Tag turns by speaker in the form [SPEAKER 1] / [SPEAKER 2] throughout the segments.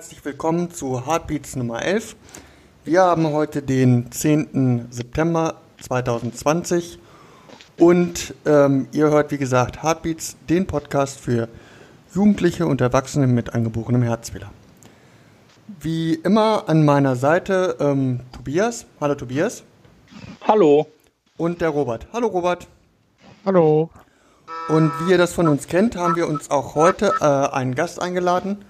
[SPEAKER 1] Herzlich willkommen zu Heartbeats Nummer 11. Wir haben heute den 10. September 2020 und ähm, ihr hört wie gesagt Heartbeats, den Podcast für Jugendliche und Erwachsene mit angeborenem Herzfehler. Wie immer an meiner Seite ähm, Tobias. Hallo Tobias.
[SPEAKER 2] Hallo.
[SPEAKER 1] Und der Robert. Hallo Robert.
[SPEAKER 2] Hallo.
[SPEAKER 1] Und wie ihr das von uns kennt, haben wir uns auch heute äh, einen Gast eingeladen.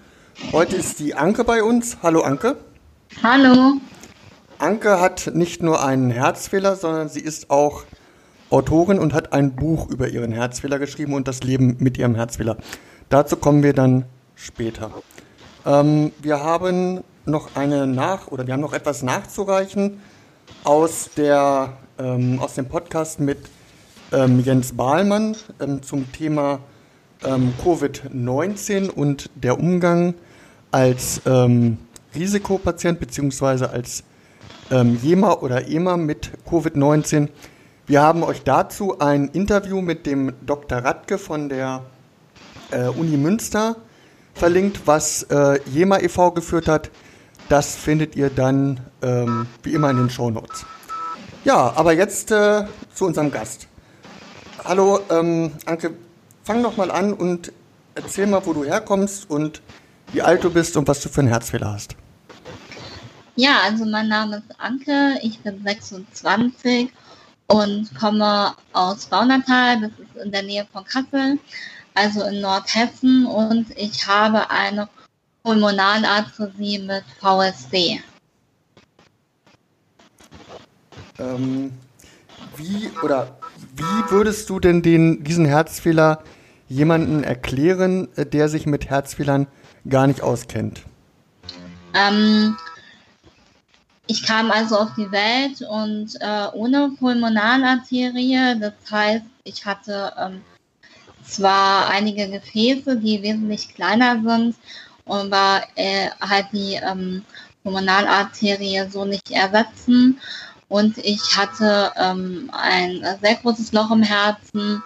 [SPEAKER 1] Heute ist die Anke bei uns. Hallo Anke.
[SPEAKER 3] Hallo.
[SPEAKER 1] Anke hat nicht nur einen Herzfehler, sondern sie ist auch Autorin und hat ein Buch über ihren Herzfehler geschrieben und das Leben mit ihrem Herzfehler. Dazu kommen wir dann später. Ähm, wir haben noch eine nach oder wir haben noch etwas nachzureichen aus der ähm, aus dem Podcast mit ähm, Jens Bahlmann ähm, zum Thema ähm, Covid-19 und der Umgang als ähm, Risikopatient bzw. als ähm, JEMA oder EMA mit Covid-19. Wir haben euch dazu ein Interview mit dem Dr. Radke von der äh, Uni Münster verlinkt, was äh, JEMA e.V. geführt hat. Das findet ihr dann ähm, wie immer in den Show Notes. Ja, aber jetzt äh, zu unserem Gast. Hallo, ähm, Anke, fang doch mal an und erzähl mal, wo du herkommst und wie alt du bist und was du für einen Herzfehler hast.
[SPEAKER 3] Ja, also mein Name ist Anke, ich bin 26 und komme aus Baunatal, das ist in der Nähe von Kassel, also in Nordhessen und ich habe eine Pulmonalarthrosie mit VSD.
[SPEAKER 1] Ähm, wie oder wie würdest du denn den, diesen Herzfehler jemanden erklären, äh, der sich mit Herzfehlern gar nicht auskennt?
[SPEAKER 3] Ähm, ich kam also auf die Welt und äh, ohne Pulmonalarterie, das heißt, ich hatte ähm, zwar einige Gefäße, die wesentlich kleiner sind, aber äh, halt die ähm, Pulmonalarterie so nicht ersetzen. Und ich hatte ähm, ein sehr großes Loch im Herzen.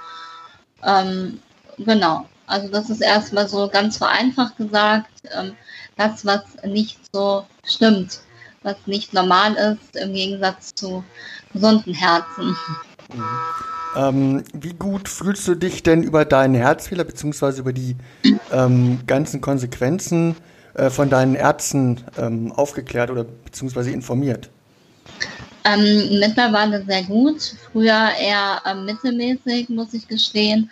[SPEAKER 3] Ähm, genau. Also das ist erstmal so ganz vereinfacht gesagt, ähm, das, was nicht so stimmt, was nicht normal ist im Gegensatz zu gesunden Herzen.
[SPEAKER 1] Mhm. Ähm, wie gut fühlst du dich denn über deinen Herzfehler bzw. über die ähm, ganzen Konsequenzen äh, von deinen Ärzten ähm, aufgeklärt oder bzw. informiert?
[SPEAKER 3] Ähm, mittlerweile sehr gut. Früher eher ähm, mittelmäßig, muss ich gestehen.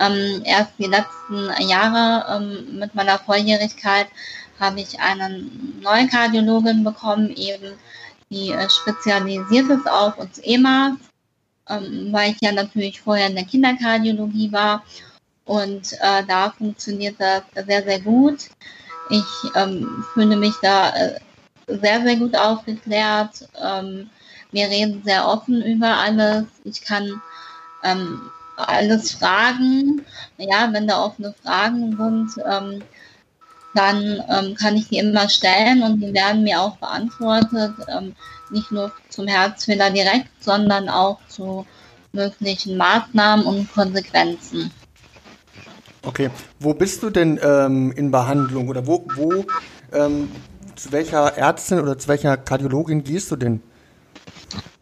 [SPEAKER 3] Ähm, erst die letzten Jahre ähm, mit meiner Volljährigkeit habe ich einen neuen Kardiologin bekommen, eben die äh, spezialisiert ist auf uns EMAs, ähm, weil ich ja natürlich vorher in der Kinderkardiologie war und äh, da funktioniert das sehr, sehr gut. Ich ähm, fühle mich da äh, sehr, sehr gut aufgeklärt. Ähm, wir reden sehr offen über alles. Ich kann ähm, alles fragen. Ja, wenn da offene Fragen sind, ähm, dann ähm, kann ich die immer stellen und die werden mir auch beantwortet. Ähm, nicht nur zum Herzfehler direkt, sondern auch zu möglichen Maßnahmen und Konsequenzen.
[SPEAKER 1] Okay, wo bist du denn ähm, in Behandlung oder wo, wo ähm, zu welcher Ärztin oder zu welcher Kardiologin gehst du denn?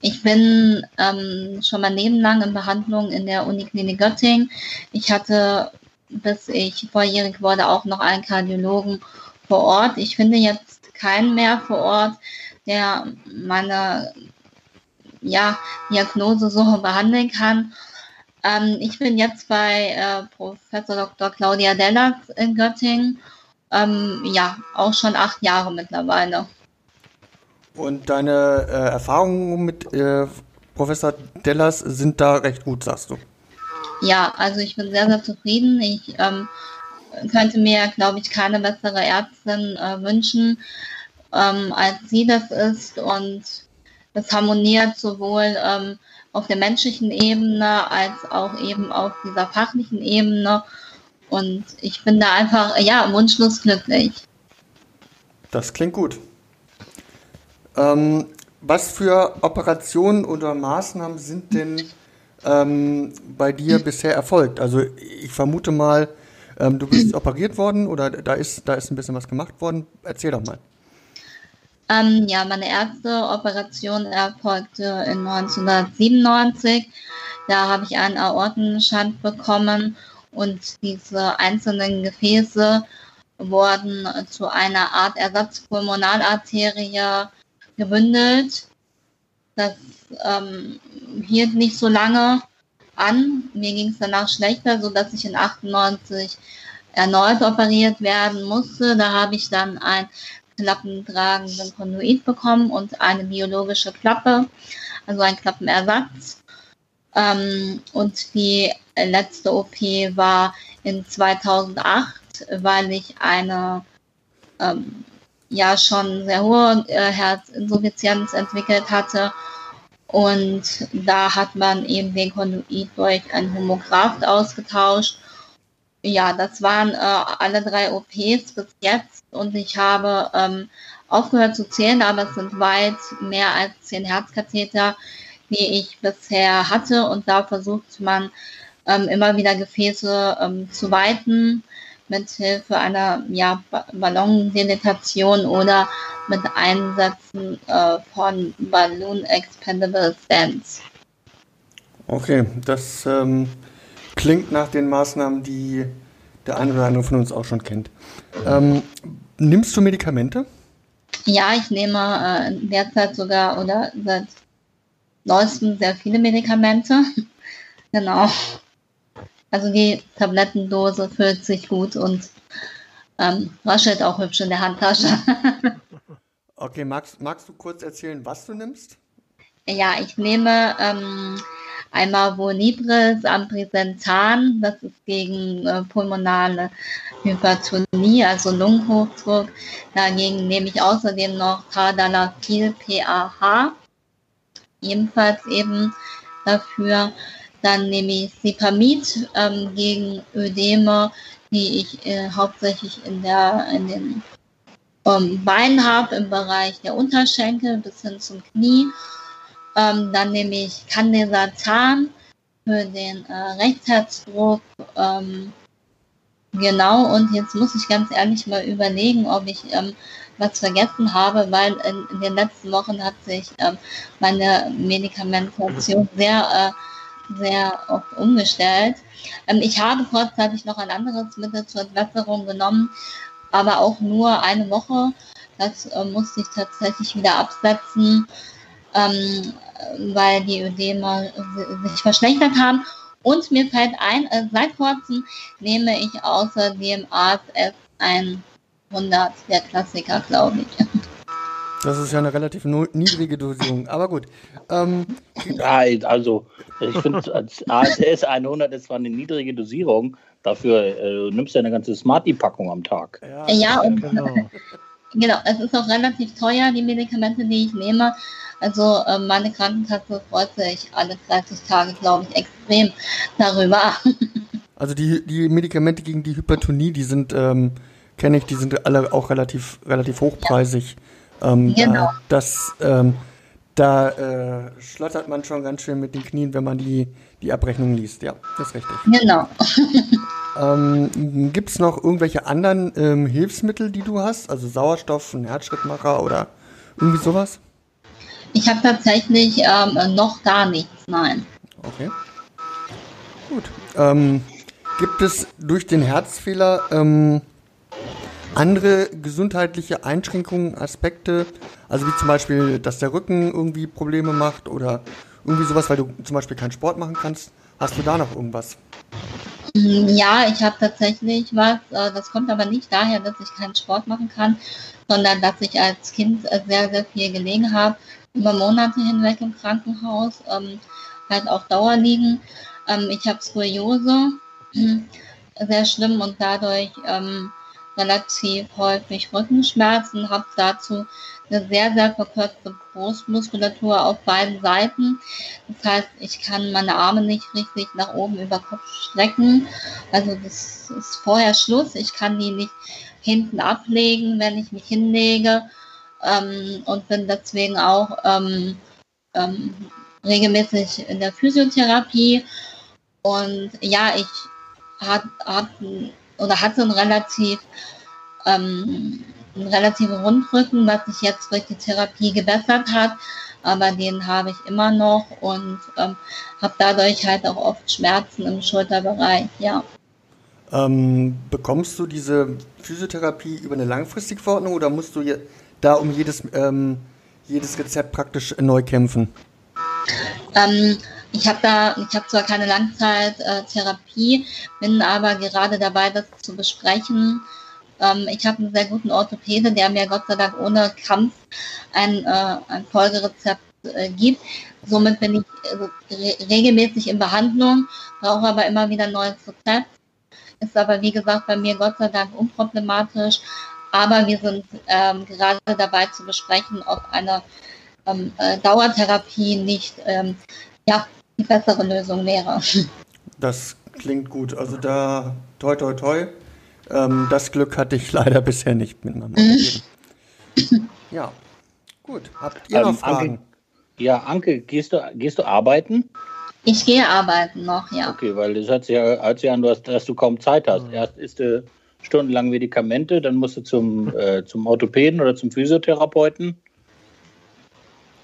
[SPEAKER 3] Ich bin ähm, schon mein Leben lang in Behandlung in der Uniklinik Göttingen. Ich hatte, bis ich vorjährig wurde, auch noch einen Kardiologen vor Ort. Ich finde jetzt keinen mehr vor Ort, der meine ja, Diagnose so behandeln kann. Ähm, ich bin jetzt bei äh, Professor Dr. Claudia Dellax in Göttingen. Ähm, ja, auch schon acht Jahre mittlerweile.
[SPEAKER 1] Und deine äh, Erfahrungen mit äh, Professor Dellers sind da recht gut, sagst du?
[SPEAKER 3] Ja, also ich bin sehr, sehr zufrieden. Ich ähm, könnte mir, glaube ich, keine bessere Ärztin äh, wünschen, ähm, als sie das ist. Und das harmoniert sowohl ähm, auf der menschlichen Ebene als auch eben auf dieser fachlichen Ebene. Und ich bin da einfach, ja, wunschlos glücklich.
[SPEAKER 1] Das klingt gut. Ähm, was für Operationen oder Maßnahmen sind denn ähm, bei dir bisher erfolgt? Also ich vermute mal, ähm, du bist operiert worden oder da ist, da ist ein bisschen was gemacht worden. Erzähl doch mal.
[SPEAKER 3] Ähm, ja, meine erste Operation erfolgte in 1997. Da habe ich einen Aortenschand bekommen und diese einzelnen Gefäße wurden zu einer Art Ersatzpulmonalarterie gebündelt. Das ähm, hielt nicht so lange an. Mir ging es danach schlechter, sodass ich in 98 erneut operiert werden musste. Da habe ich dann ein klappentragenden Konduit bekommen und eine biologische Klappe, also ein Klappenersatz. Ähm, und die letzte OP war in 2008, weil ich eine ähm, ja schon sehr hohe äh, Herzinsuffizienz entwickelt hatte. Und da hat man eben den Konduit durch ein Homograph ausgetauscht. Ja, das waren äh, alle drei OPs bis jetzt und ich habe ähm, aufgehört zu zählen, aber es sind weit mehr als zehn Herzkatheter, die ich bisher hatte und da versucht man ähm, immer wieder Gefäße ähm, zu weiten mit Hilfe einer ja, Ballondilatation oder mit Einsätzen äh, von Balloon Expandable Stents.
[SPEAKER 1] Okay, das ähm, klingt nach den Maßnahmen, die der eine oder andere von uns auch schon kennt. Ähm, nimmst du Medikamente?
[SPEAKER 3] Ja, ich nehme äh, derzeit sogar oder seit neuestem sehr viele Medikamente. genau. Also die Tablettendose füllt sich gut und ähm, raschelt auch hübsch in der Handtasche.
[SPEAKER 1] okay, magst, magst du kurz erzählen, was du nimmst?
[SPEAKER 3] Ja, ich nehme ähm, einmal Vonibris Ambrisentan, das ist gegen äh, pulmonale Hypertonie, also Lungenhochdruck. Dagegen nehme ich außerdem noch Tadalafil PAH, ebenfalls eben dafür. Dann nehme ich Sipamid ähm, gegen Ödeme, die ich äh, hauptsächlich in, der, in den ähm, Beinen habe, im Bereich der Unterschenkel bis hin zum Knie. Ähm, dann nehme ich Candesatan für den äh, Rechtsherzdruck. Ähm, genau, und jetzt muss ich ganz ehrlich mal überlegen, ob ich ähm, was vergessen habe, weil in, in, den letzten Wochen hat sich ähm, meine Medikamentation sehr äh, sehr oft umgestellt. Ähm, ich habe vorzeitig noch ein anderes Mittel zur Entwässerung genommen, aber auch nur eine Woche. Das äh, musste ich tatsächlich wieder absetzen, ähm, weil die Ödeme sich verschlechtert haben. Und mir fällt ein, äh, seit kurzem nehme ich außerdem ASF 100, der Klassiker, glaube ich.
[SPEAKER 1] Das ist ja eine relativ niedrige Dosierung, aber gut. Ähm,
[SPEAKER 2] also ich finde, als ASS 100 ist zwar eine niedrige Dosierung, dafür äh, nimmst du ja eine ganze Smartie-Packung am Tag.
[SPEAKER 3] Ja, ja und genau. genau, es ist auch relativ teuer, die Medikamente, die ich nehme. Also äh, meine Krankenkasse freut sich alle 30 Tage, glaube ich, extrem darüber.
[SPEAKER 1] Also die, die Medikamente gegen die Hypertonie, die sind, ähm, kenne ich, die sind alle auch relativ, relativ hochpreisig. Ja. Ähm, genau. Da, das, ähm, da äh, schlottert man schon ganz schön mit den Knien, wenn man die, die Abrechnung liest. Ja, das ist richtig.
[SPEAKER 3] Genau.
[SPEAKER 1] ähm, Gibt es noch irgendwelche anderen ähm, Hilfsmittel, die du hast? Also Sauerstoff, ein Herzschrittmacher oder irgendwie sowas?
[SPEAKER 3] Ich habe tatsächlich ähm, noch gar nichts, nein.
[SPEAKER 1] Okay. Gut. Ähm, gibt es durch den Herzfehler ähm, andere gesundheitliche Einschränkungen, Aspekte, also wie zum Beispiel, dass der Rücken irgendwie Probleme macht oder irgendwie sowas, weil du zum Beispiel keinen Sport machen kannst. Hast du da noch irgendwas?
[SPEAKER 3] Mm, ja, ich habe tatsächlich was. Äh, das kommt aber nicht daher, dass ich keinen Sport machen kann, sondern dass ich als Kind äh, sehr, sehr viel gelegen habe, über Monate hinweg im Krankenhaus, ähm, halt auf Dauer liegen. Ähm, ich habe Skoliose, sehr schlimm und dadurch ähm, relativ häufig Rückenschmerzen, habe dazu eine sehr, sehr verkürzte Brustmuskulatur auf beiden Seiten. Das heißt, ich kann meine Arme nicht richtig nach oben über Kopf strecken. Also das ist vorher Schluss. Ich kann die nicht hinten ablegen, wenn ich mich hinlege ähm, und bin deswegen auch ähm, ähm, regelmäßig in der Physiotherapie. Und ja, ich hat, hat, oder hatte einen relativ ähm, einen relativen Rundrücken, was sich jetzt durch die Therapie gebessert hat, aber den habe ich immer noch und ähm, habe dadurch halt auch oft Schmerzen im Schulterbereich, ja.
[SPEAKER 1] Ähm, bekommst du diese Physiotherapie über eine langfristige Verordnung oder musst du da um jedes, ähm, jedes Rezept praktisch neu kämpfen?
[SPEAKER 3] Ähm, ich habe da, ich habe zwar keine Langzeittherapie, bin aber gerade dabei, das zu besprechen. Ähm, ich habe einen sehr guten Orthopäde, der mir Gott sei Dank ohne Kampf ein, äh, ein Folgerezept äh, gibt. Somit bin ich also, re regelmäßig in Behandlung, brauche aber immer wieder ein neues Rezept. Ist aber wie gesagt bei mir Gott sei Dank unproblematisch. Aber wir sind ähm, gerade dabei zu besprechen, ob eine ähm, äh, Dauertherapie nicht ähm, ja, die bessere Lösung wäre.
[SPEAKER 1] Das klingt gut. Also da toi toi toi. Ähm, das Glück hatte ich leider bisher nicht mit meinem Leben. Ja, gut. Habt ihr ähm, noch Fragen?
[SPEAKER 2] Anke, ja, Anke, gehst du, gehst du arbeiten?
[SPEAKER 3] Ich gehe arbeiten noch, ja.
[SPEAKER 2] Okay, weil das hat sich ja, hat sich an, dass du kaum Zeit hast. Mhm. Erst isst du stundenlang Medikamente, dann musst du zum, äh, zum Orthopäden oder zum Physiotherapeuten.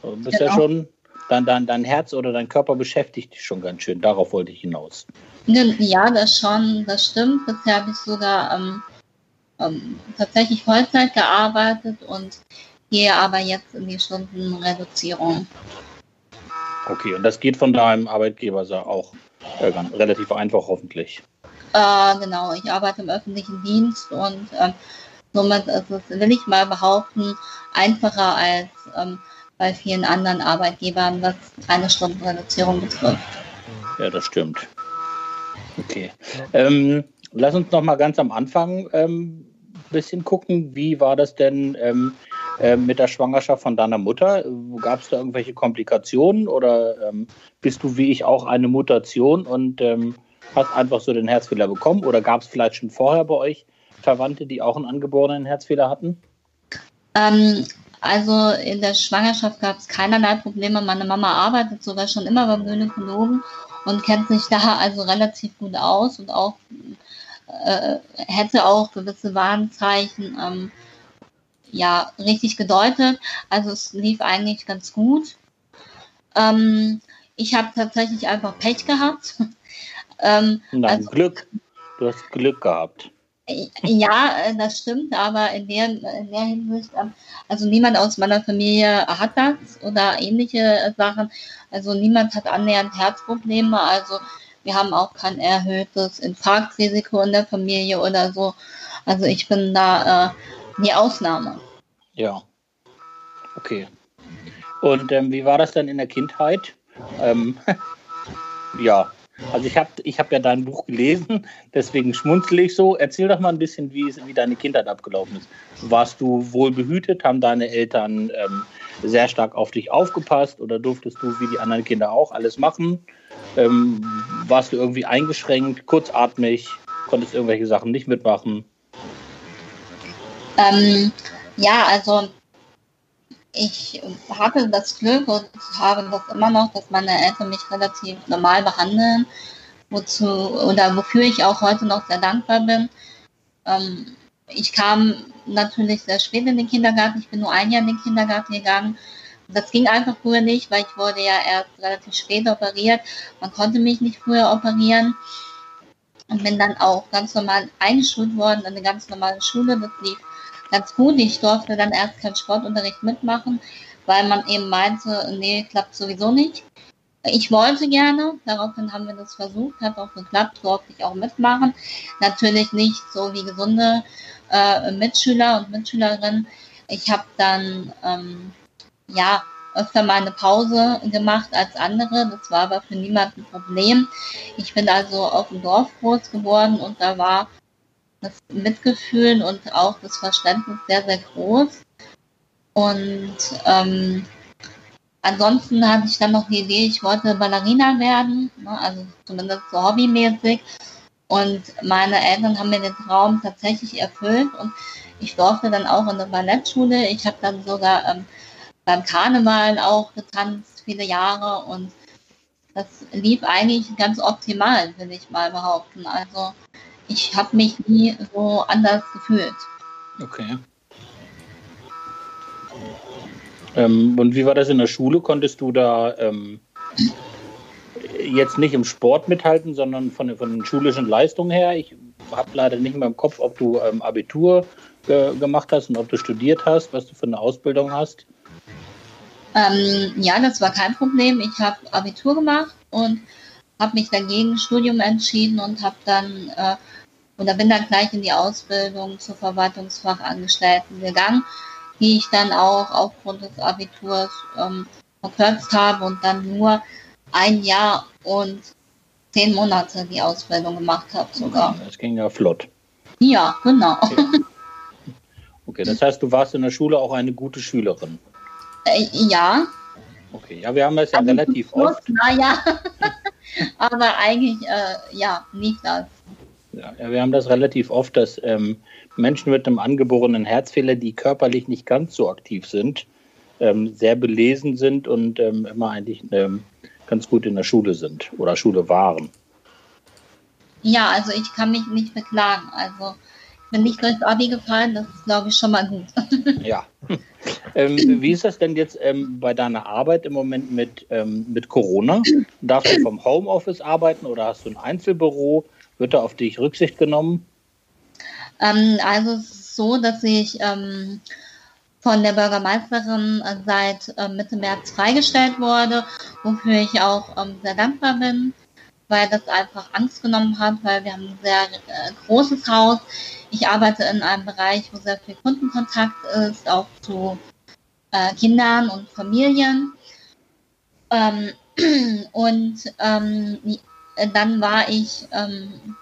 [SPEAKER 2] Du bist genau. ja schon dein, dein, dein Herz oder dein Körper beschäftigt dich schon ganz schön. Darauf wollte ich hinaus.
[SPEAKER 3] Ja, das schon, das stimmt. Bisher habe ich sogar ähm, ähm, tatsächlich Vollzeit gearbeitet und gehe aber jetzt in die Stundenreduzierung.
[SPEAKER 2] Okay, und das geht von deinem Arbeitgeber auch äh, relativ einfach hoffentlich.
[SPEAKER 3] Äh, genau, ich arbeite im öffentlichen Dienst und ähm, somit ist es, will ich mal behaupten, einfacher als ähm, bei vielen anderen Arbeitgebern, was eine Stundenreduzierung betrifft.
[SPEAKER 2] Ja, das stimmt. Okay. Ähm, lass uns noch mal ganz am Anfang ein ähm, bisschen gucken. Wie war das denn ähm, äh, mit der Schwangerschaft von deiner Mutter? Gab es da irgendwelche Komplikationen oder ähm, bist du wie ich auch eine Mutation und ähm, hast einfach so den Herzfehler bekommen? Oder gab es vielleicht schon vorher bei euch Verwandte, die auch einen angeborenen Herzfehler hatten?
[SPEAKER 3] Also in der Schwangerschaft gab es keinerlei Probleme. Meine Mama arbeitet sogar schon immer beim Gynäkologen und kennt sich da also relativ gut aus und auch äh, hätte auch gewisse Warnzeichen ähm, ja richtig gedeutet. Also es lief eigentlich ganz gut. Ähm, ich habe tatsächlich einfach Pech gehabt.
[SPEAKER 2] ähm, Nein, also, Glück. Du hast Glück gehabt.
[SPEAKER 3] Ja, äh, das stimmt, aber in der, in der Hinsicht, ähm, also niemand aus meiner Familie hat das oder ähnliche Sachen. Also niemand hat annähernd Herzprobleme. Also wir haben auch kein erhöhtes Infarktrisiko in der Familie oder so. Also ich bin da äh, die Ausnahme.
[SPEAKER 2] Ja. Okay. Und ähm, wie war das dann in der Kindheit? Ähm, ja, also ich habe ich hab ja dein Buch gelesen, deswegen schmunzel ich so. Erzähl doch mal ein bisschen, wie, wie deine Kindheit abgelaufen ist. Warst du wohl behütet? Haben deine Eltern ähm, sehr stark auf dich aufgepasst oder durftest du wie die anderen Kinder auch alles machen? Ähm, warst du irgendwie eingeschränkt, kurzatmig, konntest irgendwelche Sachen nicht mitmachen?
[SPEAKER 3] Ähm, ja, also ich hatte das Glück und habe das immer noch, dass meine Eltern mich relativ normal behandeln, wozu oder wofür ich auch heute noch sehr dankbar bin. Ähm, ich kam natürlich sehr spät in den Kindergarten. Ich bin nur ein Jahr in den Kindergarten gegangen. Das ging einfach früher nicht, weil ich wurde ja erst relativ spät operiert. Man konnte mich nicht früher operieren und bin dann auch ganz normal eingeschult worden in eine ganz normale Schule. Das lief ganz gut. Ich durfte dann erst keinen Sportunterricht mitmachen, weil man eben meinte, nee, klappt sowieso nicht. ich wollte gerne, daraufhin haben wir das versucht, hat auch geklappt, durfte ich auch mitmachen. Natürlich nicht so wie gesunde äh, Mitschüler und Mitschülerinnen. Ich habe dann ähm, ja öfter mal eine Pause gemacht als andere. Das war aber für niemanden ein Problem. Ich bin also auf dem Dorf groß geworden und da war das Mitgefühl und auch das Verständnis sehr, sehr groß. Und ähm, ansonsten hatte ich dann noch die Idee, ich wollte Ballerina werden, ne, also zumindest so hobbymäßig. Und meine Eltern haben mir den Traum tatsächlich erfüllt und ich durfte dann auch in eine Ballettschule. Ich habe dann sogar ähm, beim Karneval auch getanzt, viele Jahre und das lief eigentlich ganz optimal, will ich mal behaupten. Also ich habe mich nie so anders gefühlt.
[SPEAKER 2] Okay. Ähm, und wie war das in der Schule? Konntest du da ähm, jetzt nicht im Sport mithalten, sondern von, von den schulischen Leistungen her? Ich habe leider nicht mehr im Kopf, ob du ähm, Abitur äh, gemacht hast und ob du studiert hast, was du für eine Ausbildung hast.
[SPEAKER 3] Ähm, ja, das war kein Problem. Ich habe Abitur gemacht und habe mich dagegen Studium entschieden und habe dann äh, oder bin dann gleich in die Ausbildung zur Verwaltungsfachangestellten gegangen, die ich dann auch aufgrund des Abiturs ähm, verkürzt habe und dann nur ein Jahr und zehn Monate die Ausbildung gemacht habe sogar.
[SPEAKER 2] Das ging ja flott.
[SPEAKER 3] Ja, genau.
[SPEAKER 2] Okay. okay, das heißt, du warst in der Schule auch eine gute Schülerin.
[SPEAKER 3] Äh, ja.
[SPEAKER 2] Okay, ja, wir haben das ja also relativ oft.
[SPEAKER 3] Naja, aber eigentlich, äh, ja, nicht das.
[SPEAKER 2] Ja, wir haben das relativ oft, dass ähm, Menschen mit einem angeborenen Herzfehler, die körperlich nicht ganz so aktiv sind, ähm, sehr belesen sind und ähm, immer eigentlich ähm, ganz gut in der Schule sind oder Schule waren.
[SPEAKER 3] Ja, also ich kann mich nicht beklagen. Also bin nicht durchs Abi gefallen, das ist, glaube ich, schon mal gut.
[SPEAKER 2] ja. Ähm, wie ist das denn jetzt ähm, bei deiner Arbeit im Moment mit, mit Corona? Darfst du vom Homeoffice arbeiten oder hast du ein Einzelbüro? Wird da auf dich Rücksicht genommen?
[SPEAKER 3] Ähm, also es ist so, dass ich ähm, von der Bürgermeisterin seit äh, Mitte März freigestellt wurde, wofür ich auch ähm, sehr dankbar bin weil das einfach Angst genommen hat, weil wir haben ein sehr äh, großes Haus. Ich arbeite in einem Bereich, wo sehr viel Kundenkontakt ist, auch zu äh, Kindern und Familien. Ähm, und ähm, dann war ich, ähm,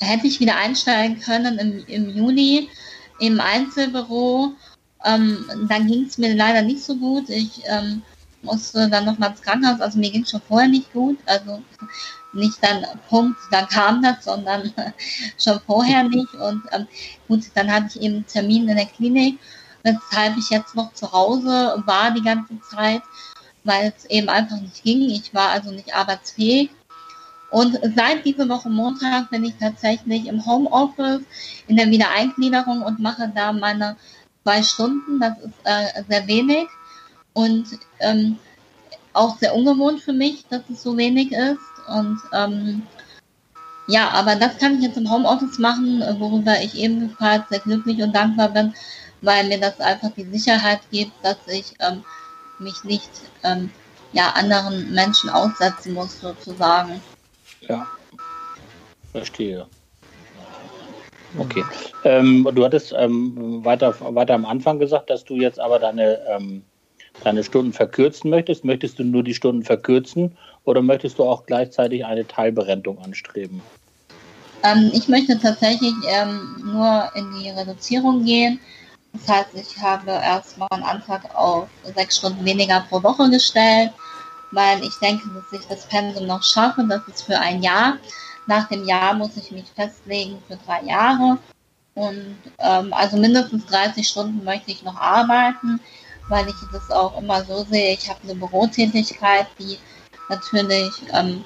[SPEAKER 3] hätte ich wieder einsteigen können im, im Juli im Einzelbüro. Ähm, dann ging es mir leider nicht so gut. Ich ähm, musste dann nochmal ins Krankenhaus. Also mir ging es schon vorher nicht gut. Also nicht dann Punkt, dann kam das, sondern schon vorher nicht. Und ähm, gut, dann hatte ich eben einen Termin in der Klinik, weshalb ich jetzt noch zu Hause war die ganze Zeit, weil es eben einfach nicht ging. Ich war also nicht arbeitsfähig. Und seit dieser Woche Montag bin ich tatsächlich im Homeoffice in der Wiedereingliederung und mache da meine zwei Stunden. Das ist äh, sehr wenig und ähm, auch sehr ungewohnt für mich, dass es so wenig ist. Und ähm, ja, aber das kann ich jetzt im Homeoffice machen, worüber ich ebenfalls sehr glücklich und dankbar bin, weil mir das einfach die Sicherheit gibt, dass ich ähm, mich nicht ähm, ja, anderen Menschen aussetzen muss, sozusagen.
[SPEAKER 2] Ja, verstehe. Okay. Ähm, du hattest ähm, weiter, weiter am Anfang gesagt, dass du jetzt aber deine ähm, deine Stunden verkürzen möchtest, möchtest du nur die Stunden verkürzen oder möchtest du auch gleichzeitig eine Teilberentung anstreben?
[SPEAKER 3] Ähm, ich möchte tatsächlich ähm, nur in die Reduzierung gehen. Das heißt, ich habe erstmal einen Antrag auf sechs Stunden weniger pro Woche gestellt, weil ich denke, dass ich das Pensum noch schaffe. Das ist für ein Jahr. Nach dem Jahr muss ich mich festlegen für drei Jahre. Und ähm, also mindestens 30 Stunden möchte ich noch arbeiten weil ich das auch immer so sehe. Ich habe eine Bürotätigkeit, die natürlich, ähm,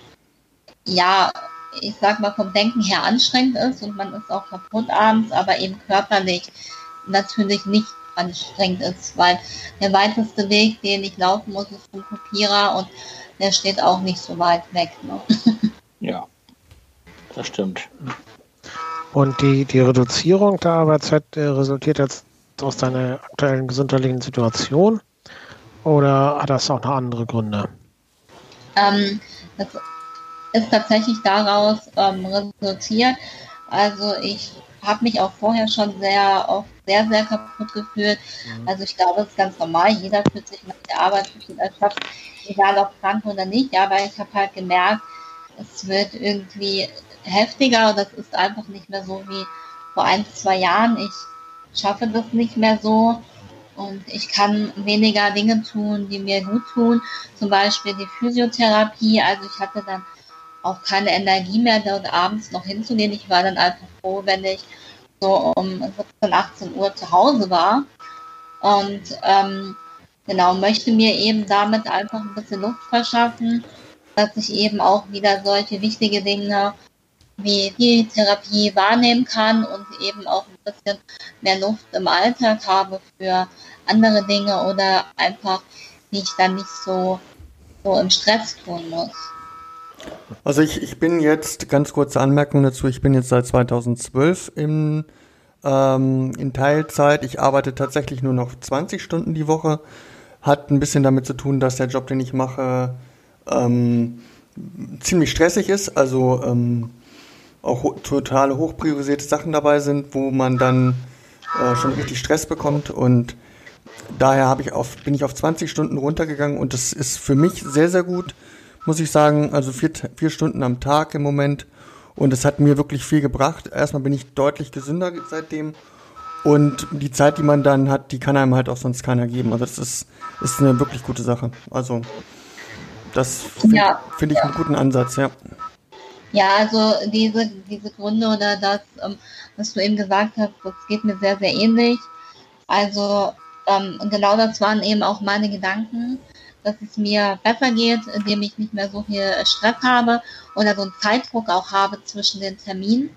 [SPEAKER 3] ja, ich sag mal vom Denken her anstrengend ist und man ist auch kaputt abends, aber eben körperlich natürlich nicht anstrengend ist, weil der weiteste Weg, den ich laufen muss, ist zum Kopierer und der steht auch nicht so weit weg. Ne?
[SPEAKER 2] Ja, das stimmt.
[SPEAKER 4] Und die, die Reduzierung der Arbeitszeit äh, resultiert jetzt aus deiner aktuellen gesundheitlichen Situation oder hat das auch noch andere Gründe?
[SPEAKER 3] Ähm, das ist tatsächlich daraus ähm, resultiert. Also ich habe mich auch vorher schon sehr oft sehr, sehr kaputt gefühlt. Mhm. Also ich glaube, es ist ganz normal. Jeder fühlt sich nach der Arbeit erschöpft, egal ob krank oder nicht. Aber ich habe halt gemerkt, es wird irgendwie heftiger und das ist einfach nicht mehr so wie vor ein, zwei Jahren. Ich schaffe das nicht mehr so und ich kann weniger Dinge tun, die mir gut tun. Zum Beispiel die Physiotherapie. Also ich hatte dann auch keine Energie mehr, dort abends noch hinzugehen. Ich war dann einfach froh, wenn ich so um 17, 18 Uhr zu Hause war. Und ähm, genau, möchte mir eben damit einfach ein bisschen Luft verschaffen, dass ich eben auch wieder solche wichtige Dinge wie die Therapie wahrnehmen kann und eben auch ein bisschen mehr Luft im Alltag habe für andere Dinge oder einfach, die ich dann nicht so, so im Stress tun muss.
[SPEAKER 1] Also ich, ich bin jetzt, ganz kurze Anmerkung dazu, ich bin jetzt seit 2012 im, ähm, in Teilzeit. Ich arbeite tatsächlich nur noch 20 Stunden die Woche. Hat ein bisschen damit zu tun, dass der Job, den ich mache, ähm, ziemlich stressig ist. Also ähm, auch ho total hochpriorisierte Sachen dabei sind, wo man dann äh, schon richtig Stress bekommt und daher ich auf, bin ich auf 20 Stunden runtergegangen und das ist für mich sehr, sehr gut muss ich sagen. Also vier, vier Stunden am Tag im Moment. Und es hat mir wirklich viel gebracht. Erstmal bin ich deutlich gesünder seitdem. Und die Zeit, die man dann hat, die kann einem halt auch sonst keiner geben. Also das ist, ist eine wirklich gute Sache. Also das finde ja, find ich einen guten Ansatz, ja.
[SPEAKER 3] Ja, also diese, diese Gründe oder das, ähm, was du eben gesagt hast, das geht mir sehr, sehr ähnlich. Also ähm, genau das waren eben auch meine Gedanken dass es mir besser geht, indem ich nicht mehr so viel Stress habe oder so einen Zeitdruck auch habe zwischen den Terminen.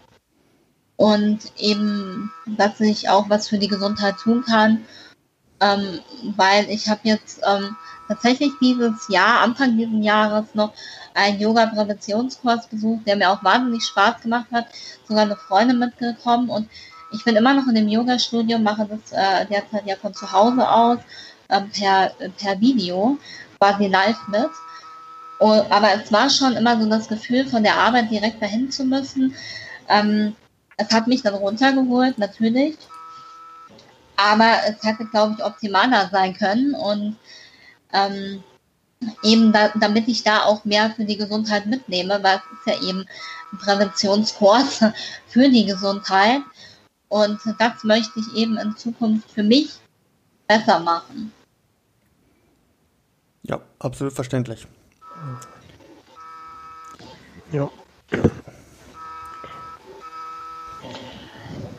[SPEAKER 3] Und eben, dass ich auch was für die Gesundheit tun kann. Ähm, weil ich habe jetzt ähm, tatsächlich dieses Jahr, Anfang dieses Jahres noch einen Yoga-Präventionskurs besucht, der mir auch wahnsinnig Spaß gemacht hat. Sogar eine Freundin mitgekommen und ich bin immer noch in dem Yoga-Studio, mache das äh, derzeit ja von zu Hause aus ähm, per, per Video, quasi live mit. Und, aber es war schon immer so das Gefühl, von der Arbeit direkt dahin zu müssen. Ähm, es hat mich dann runtergeholt, natürlich. Aber es hätte, glaube ich, optimaler sein können. Und ähm, eben da, damit ich da auch mehr für die Gesundheit mitnehme, weil es ist ja eben ein Präventionskurs für die Gesundheit. Und das möchte ich eben in Zukunft für mich besser machen.
[SPEAKER 1] Ja, absolut verständlich.
[SPEAKER 2] Ja.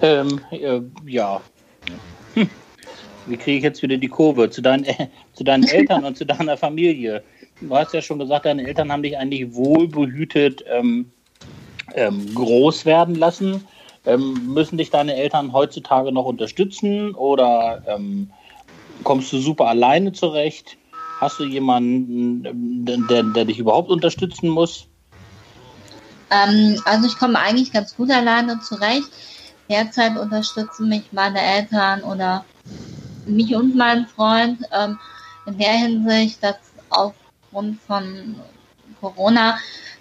[SPEAKER 2] Ähm, äh, ja. Hm. Wie kriege ich jetzt wieder die Kurve zu deinen, äh, zu deinen Eltern und zu deiner Familie? Du hast ja schon gesagt, deine Eltern haben dich eigentlich wohlbehütet ähm, ähm, groß werden lassen. Ähm, müssen dich deine Eltern heutzutage noch unterstützen oder ähm, kommst du super alleine zurecht? Hast du jemanden, der, der dich überhaupt unterstützen muss?
[SPEAKER 3] Ähm, also ich komme eigentlich ganz gut alleine zurecht. Derzeit unterstützen mich meine Eltern oder mich und mein Freund ähm, in der Hinsicht, dass aufgrund von Corona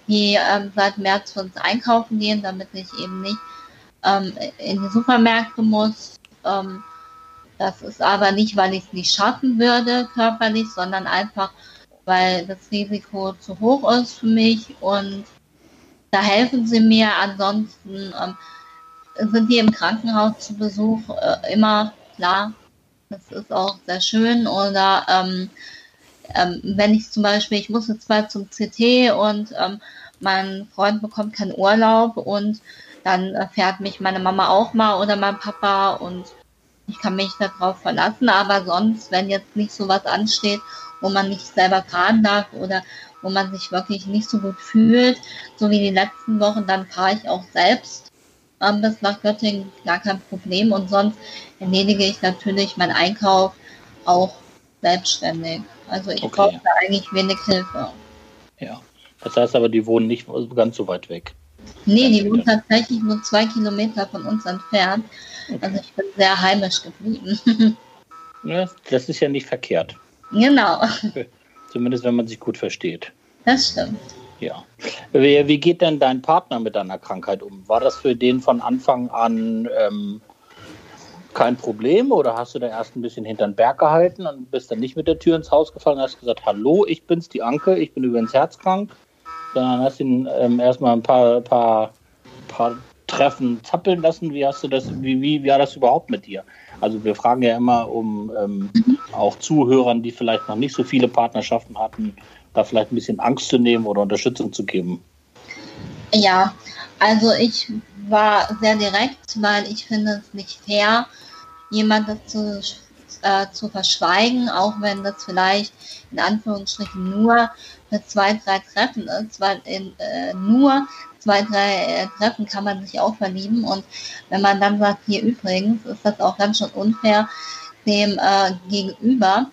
[SPEAKER 3] die ähm, seit März für uns einkaufen gehen, damit ich eben nicht ähm, in die Supermärkte muss. Ähm, das ist aber nicht, weil ich es nicht schaffen würde körperlich, sondern einfach, weil das Risiko zu hoch ist für mich und da helfen sie mir. Ansonsten ähm, sind die im Krankenhaus zu Besuch äh, immer klar. Das ist auch sehr schön. Oder ähm, ähm, wenn ich zum Beispiel, ich muss jetzt mal zum CT und ähm, mein Freund bekommt keinen Urlaub und dann fährt mich meine Mama auch mal oder mein Papa und ich kann mich darauf verlassen, aber sonst, wenn jetzt nicht so was ansteht, wo man nicht selber fahren darf oder wo man sich wirklich nicht so gut fühlt, so wie die letzten Wochen, dann fahre ich auch selbst ähm, bis nach Göttingen, gar kein Problem. Und sonst erledige ich natürlich meinen Einkauf auch selbstständig. Also ich okay. brauche da eigentlich wenig Hilfe.
[SPEAKER 2] Ja, das heißt aber, die wohnen nicht ganz so weit weg.
[SPEAKER 3] Nee, die wohnen tatsächlich nur zwei Kilometer von uns entfernt. Also ich bin sehr heimisch geblieben.
[SPEAKER 2] Ja, das ist ja nicht verkehrt.
[SPEAKER 3] Genau.
[SPEAKER 2] Zumindest wenn man sich gut versteht.
[SPEAKER 3] Das stimmt.
[SPEAKER 2] Ja. Wie, wie geht denn dein Partner mit deiner Krankheit um? War das für den von Anfang an ähm, kein Problem oder hast du da erst ein bisschen hinter den Berg gehalten und bist dann nicht mit der Tür ins Haus gefallen und hast gesagt, hallo, ich bin's, die Anke, ich bin übrigens herzkrank, sondern hast ihn ähm, erstmal ein paar, paar, paar Treffen zappeln lassen. Wie hast du das, wie, wie, wie war das überhaupt mit dir? Also wir fragen ja immer, um ähm, auch Zuhörern, die vielleicht noch nicht so viele Partnerschaften hatten, da vielleicht ein bisschen Angst zu nehmen oder Unterstützung zu geben?
[SPEAKER 3] Ja, also ich war sehr direkt, weil ich finde es nicht fair, jemanden zu, äh, zu verschweigen, auch wenn das vielleicht in Anführungsstrichen nur für zwei, drei Treffen ist, weil in, äh, nur zwei, drei äh, Treffen kann man sich auch verlieben und wenn man dann sagt, hier übrigens, ist das auch ganz schön unfair dem äh, Gegenüber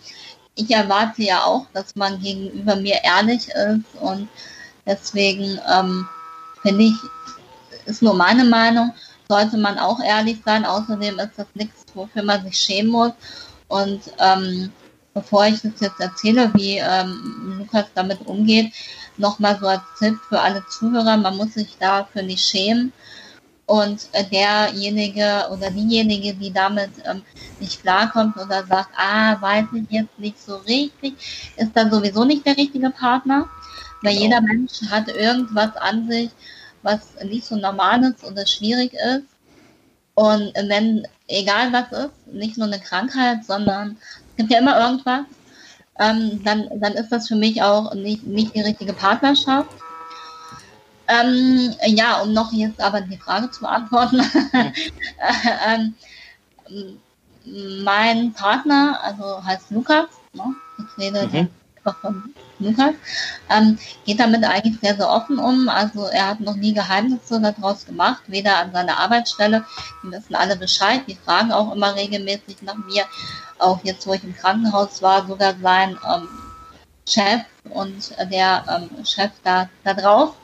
[SPEAKER 3] ich erwarte ja auch, dass man gegenüber mir ehrlich ist und deswegen ähm, finde ich, ist nur meine Meinung, sollte man auch ehrlich sein. Außerdem ist das nichts, wofür man sich schämen muss. Und ähm, bevor ich das jetzt erzähle, wie ähm, Lukas damit umgeht, nochmal so als Tipp für alle Zuhörer, man muss sich dafür nicht schämen. Und derjenige oder diejenige, die damit ähm, nicht klarkommt oder sagt, ah, weiß ich jetzt nicht so richtig, ist dann sowieso nicht der richtige Partner. Weil genau. jeder Mensch hat irgendwas an sich, was nicht so normal ist oder schwierig ist. Und wenn, egal was ist, nicht nur eine Krankheit, sondern es gibt ja immer irgendwas, ähm, dann, dann ist das für mich auch nicht, nicht die richtige Partnerschaft. Ähm, ja, um noch jetzt aber die Frage zu beantworten. ähm, mein Partner, also heißt Lukas, ne? ich rede mhm. von Lukas, ähm, geht damit eigentlich sehr, sehr offen um. Also er hat noch nie Geheimnisse daraus gemacht, weder an seiner Arbeitsstelle, die wissen alle Bescheid, die fragen auch immer regelmäßig nach mir. Auch jetzt, wo ich im Krankenhaus war, sogar sein ähm, Chef und der ähm, Chef da, da drauf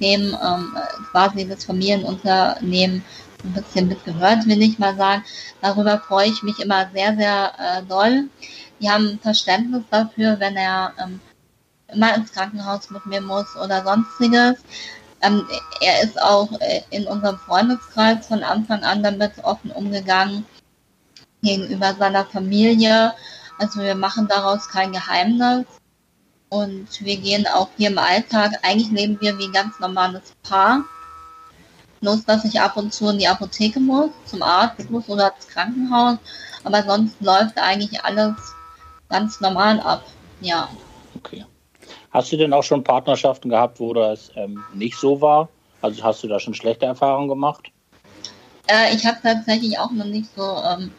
[SPEAKER 3] dem ähm, quasi das Familienunternehmen ein bisschen mitgehört, will ich mal sagen. Darüber freue ich mich immer sehr, sehr äh, doll. Die haben Verständnis dafür, wenn er ähm, immer ins Krankenhaus mit mir muss oder sonstiges. Ähm, er ist auch äh, in unserem Freundeskreis von Anfang an damit offen umgegangen gegenüber seiner Familie. Also wir machen daraus kein Geheimnis. Und wir gehen auch hier im Alltag, eigentlich leben wir wie ein ganz normales Paar. Bloß, dass ich ab und zu in die Apotheke muss, zum Arzt muss oder ins Krankenhaus. Aber sonst läuft eigentlich alles ganz normal ab. Ja.
[SPEAKER 2] Okay. Hast du denn auch schon Partnerschaften gehabt, wo das ähm, nicht so war? Also hast du da schon schlechte Erfahrungen gemacht?
[SPEAKER 3] Äh, ich habe tatsächlich auch noch nicht so ähm,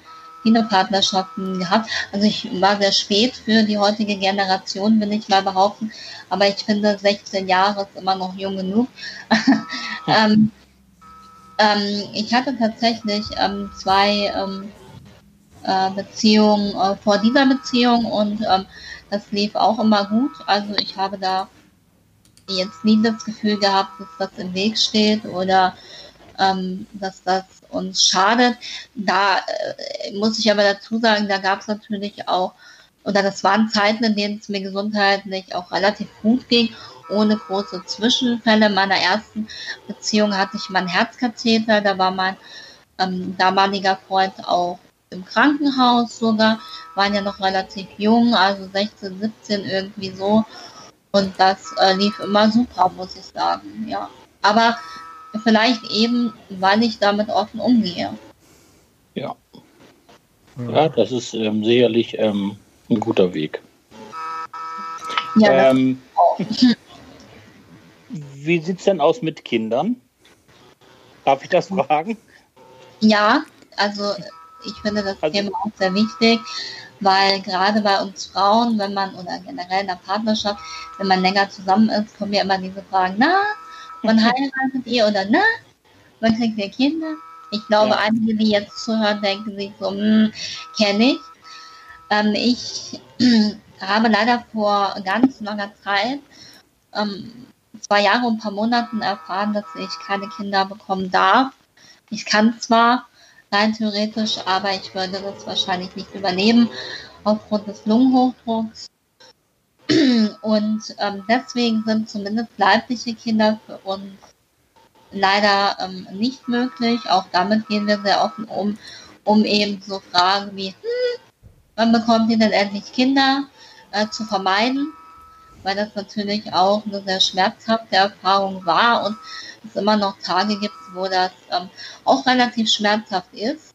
[SPEAKER 3] Kinderpartnerschaften gehabt. Also ich war sehr spät für die heutige Generation, will ich mal behaupten. Aber ich finde, 16 Jahre ist immer noch jung genug. ähm, ähm, ich hatte tatsächlich ähm, zwei ähm, äh, Beziehungen äh, vor dieser Beziehung und ähm, das lief auch immer gut. Also ich habe da jetzt nie das Gefühl gehabt, dass das im Weg steht oder ähm, dass das uns schadet. Da äh, muss ich aber dazu sagen, da gab es natürlich auch, oder das waren Zeiten, in denen es mir gesundheitlich auch relativ gut ging, ohne große Zwischenfälle. In meiner ersten Beziehung hatte ich meinen Herzkatheter, da war mein ähm, damaliger Freund auch im Krankenhaus sogar, waren ja noch relativ jung, also 16, 17 irgendwie so. Und das äh, lief immer super, muss ich sagen, ja. Aber Vielleicht eben, weil ich damit offen umgehe.
[SPEAKER 2] Ja. Ja, das ist ähm, sicherlich ähm, ein guter Weg. Ja, ähm, wie sieht es denn aus mit Kindern? Darf ich das fragen?
[SPEAKER 3] Ja, also ich finde das also, Thema auch sehr wichtig, weil gerade bei uns Frauen, wenn man oder generell in der Partnerschaft, wenn man länger zusammen ist, kommen ja immer diese Fragen, na, Wann heiratet ihr oder ne? Wann kriegt ihr Kinder? Ich glaube, ja. einige, die jetzt zuhören, denken sich so, hm, kenne ich. Ähm, ich habe leider vor ganz langer Zeit, ähm, zwei Jahre und ein paar Monaten erfahren, dass ich keine Kinder bekommen darf. Ich kann zwar rein theoretisch, aber ich würde das wahrscheinlich nicht übernehmen aufgrund des Lungenhochdrucks. Und ähm, deswegen sind zumindest leibliche Kinder für uns leider ähm, nicht möglich. Auch damit gehen wir sehr offen um, um eben so Fragen wie, hm, wann bekommt ihr denn endlich Kinder äh, zu vermeiden? Weil das natürlich auch eine sehr schmerzhafte Erfahrung war und es immer noch Tage gibt, wo das ähm, auch relativ schmerzhaft ist.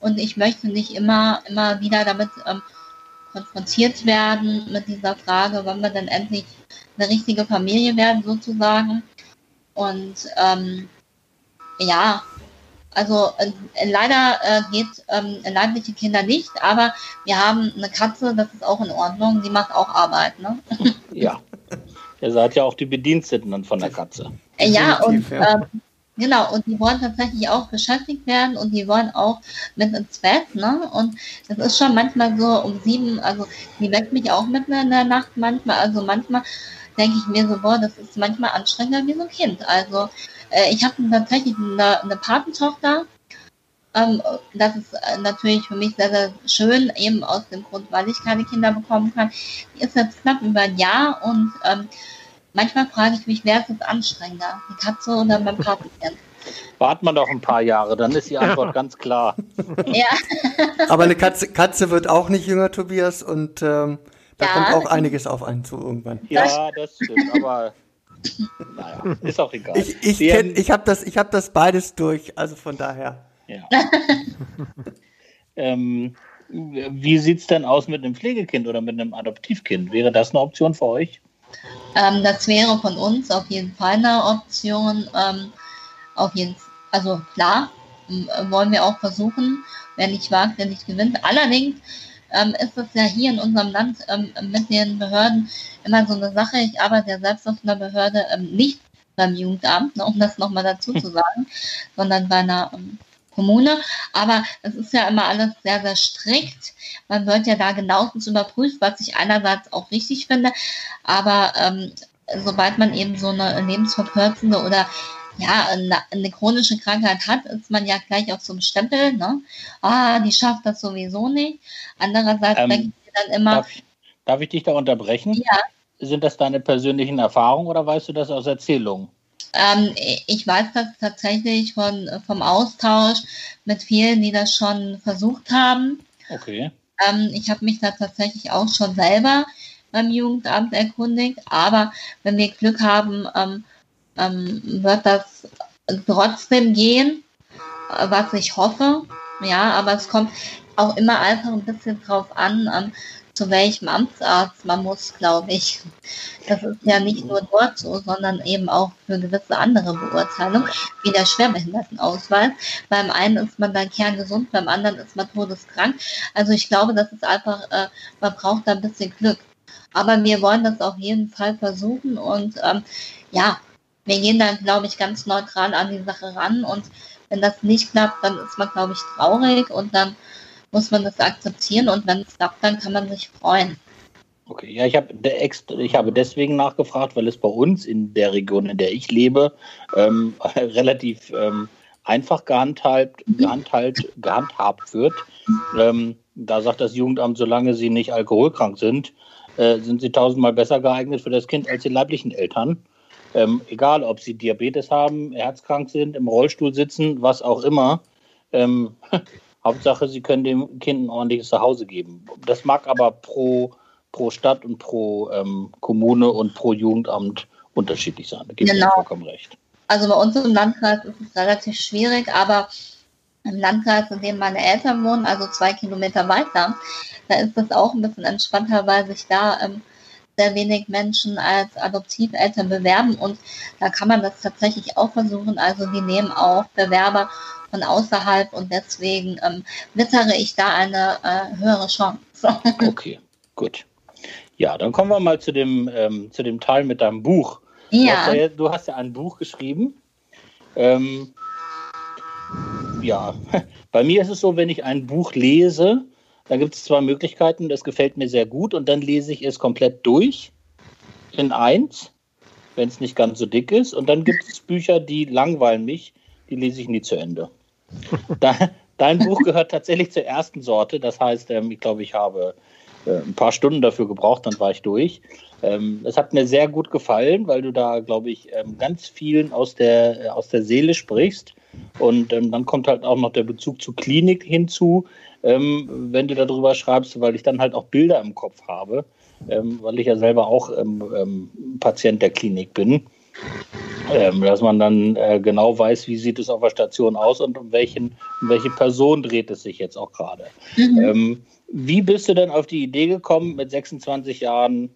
[SPEAKER 3] Und ich möchte nicht immer, immer wieder damit ähm, konfrontiert werden mit dieser Frage, wann wir denn endlich eine richtige Familie werden, sozusagen. Und ähm, ja, also äh, leider äh, geht ähm, leibliche Kinder nicht, aber wir haben eine Katze, das ist auch in Ordnung, die macht auch Arbeit, ne?
[SPEAKER 2] Ja. Ihr seid ja auch die Bediensteten dann von der Katze.
[SPEAKER 3] Äh, ja, und ja. Ähm, genau, und die wollen tatsächlich auch beschäftigt werden und die wollen auch mit ins Bett, ne? Und das ist schon manchmal so um sieben, also die weckt mich auch mitten in der Nacht manchmal, also manchmal denke ich mir so, boah, das ist manchmal anstrengender wie so ein Kind. Also äh, ich habe tatsächlich eine, eine Patentochter. Ähm, das ist äh, natürlich für mich sehr, sehr schön, eben aus dem Grund, weil ich keine Kinder bekommen kann. Die ist jetzt knapp über ein Jahr und ähm, manchmal frage ich mich, wer ist jetzt anstrengender, die Katze oder mein Patenkind?
[SPEAKER 2] Warten wir doch ein paar Jahre, dann ist die Antwort ja. ganz klar.
[SPEAKER 1] Ja. Aber eine Katze, Katze wird auch nicht jünger, Tobias, und ähm, da ja, kommt auch einiges auf einen zu irgendwann.
[SPEAKER 2] Ja, das stimmt, aber naja, ist auch egal.
[SPEAKER 1] Ich, ich, ich habe das, hab das beides durch, also von daher.
[SPEAKER 2] Ja. ähm, wie sieht es denn aus mit einem Pflegekind oder mit einem Adoptivkind? Wäre das eine Option für euch?
[SPEAKER 3] Ähm, das wäre von uns auf jeden Fall eine Option. Ähm, auf jeden also klar, wollen wir auch versuchen. Wer nicht wagt, der nicht gewinnt. Allerdings ähm, ist es ja hier in unserem Land ähm, mit den Behörden immer so eine Sache. Ich arbeite ja selbst auf einer Behörde, ähm, nicht beim Jugendamt, ne, um das nochmal dazu zu sagen, sondern bei einer ähm, Kommune. Aber es ist ja immer alles sehr, sehr strikt. Man wird ja da genauestens überprüft, was ich einerseits auch richtig finde. Aber ähm, sobald man eben so eine lebensverkürzende oder ja, eine, eine, chronische Krankheit hat, ist man ja gleich auf so einem Stempel, ne? Ah, die schafft das sowieso nicht. Andererseits ähm, denke ich dann immer.
[SPEAKER 2] Darf, darf, ich dich da unterbrechen?
[SPEAKER 3] Ja.
[SPEAKER 2] Sind das deine persönlichen Erfahrungen oder weißt du das aus Erzählungen?
[SPEAKER 3] Ähm, ich weiß das tatsächlich von, vom Austausch mit vielen, die das schon versucht haben.
[SPEAKER 2] Okay.
[SPEAKER 3] Ähm, ich habe mich da tatsächlich auch schon selber beim Jugendamt erkundigt, aber wenn wir Glück haben, ähm, ähm, wird das trotzdem gehen, was ich hoffe. Ja, aber es kommt auch immer einfach ein bisschen drauf an, zu welchem Amtsarzt man muss, glaube ich. Das ist ja nicht nur dort so, sondern eben auch für gewisse andere Beurteilungen, wie der Schwerbehindertenausweis. Beim einen ist man dann kerngesund, beim anderen ist man todeskrank. Also ich glaube, das ist einfach, äh, man braucht da ein bisschen Glück. Aber wir wollen das auf jeden Fall versuchen und ähm, ja, wir gehen dann, glaube ich, ganz neutral an die Sache ran und wenn das nicht klappt, dann ist man, glaube ich, traurig und dann muss man das akzeptieren und wenn es klappt, dann kann man sich freuen.
[SPEAKER 2] Okay, ja, ich habe ich habe deswegen nachgefragt, weil es bei uns in der Region, in der ich lebe, ähm, relativ ähm, einfach gehandhabt, mhm. gehandhabt, gehandhabt wird. Ähm, da sagt das Jugendamt, solange sie nicht alkoholkrank sind, äh, sind sie tausendmal besser geeignet für das Kind als die leiblichen Eltern. Ähm, egal, ob sie Diabetes haben, herzkrank sind, im Rollstuhl sitzen, was auch immer. Hauptsache, sie können dem Kind ein ordentliches Zuhause geben. Das mag aber pro, pro Stadt und pro ähm, Kommune und pro Jugendamt unterschiedlich sein. Da gebe genau. ich vollkommen recht.
[SPEAKER 3] Also bei uns im Landkreis ist es relativ schwierig, aber im Landkreis, in dem meine Eltern wohnen, also zwei Kilometer weiter, da ist es auch ein bisschen entspannter, weil sich da ähm, sehr wenig Menschen als Adoptiveltern bewerben und da kann man das tatsächlich auch versuchen. Also die nehmen auch Bewerber von außerhalb und deswegen ähm, wittere ich da eine äh, höhere Chance.
[SPEAKER 2] okay, gut. Ja, dann kommen wir mal zu dem, ähm, zu dem Teil mit deinem Buch.
[SPEAKER 3] Ja. Du hast
[SPEAKER 2] ja, du hast ja ein Buch geschrieben. Ähm, ja, bei mir ist es so, wenn ich ein Buch lese, da gibt es zwei Möglichkeiten, das gefällt mir sehr gut und dann lese ich es komplett durch in eins, wenn es nicht ganz so dick ist. Und dann gibt es Bücher, die langweilen mich, die lese ich nie zu Ende. Dein Buch gehört tatsächlich zur ersten Sorte. Das heißt, ähm, ich glaube, ich habe äh, ein paar Stunden dafür gebraucht, dann war ich durch. Ähm, es hat mir sehr gut gefallen, weil du da, glaube ich, ähm, ganz vielen aus der, äh, aus der Seele sprichst. Und dann kommt halt auch noch der Bezug zur Klinik hinzu, wenn du darüber schreibst, weil ich dann halt auch Bilder im Kopf habe, weil ich ja selber auch Patient der Klinik bin. Dass man dann äh, genau weiß, wie sieht es auf der Station aus und um, welchen, um welche Person dreht es sich jetzt auch gerade. Mhm. wie bist du denn auf die Idee gekommen, mit 26 Jahren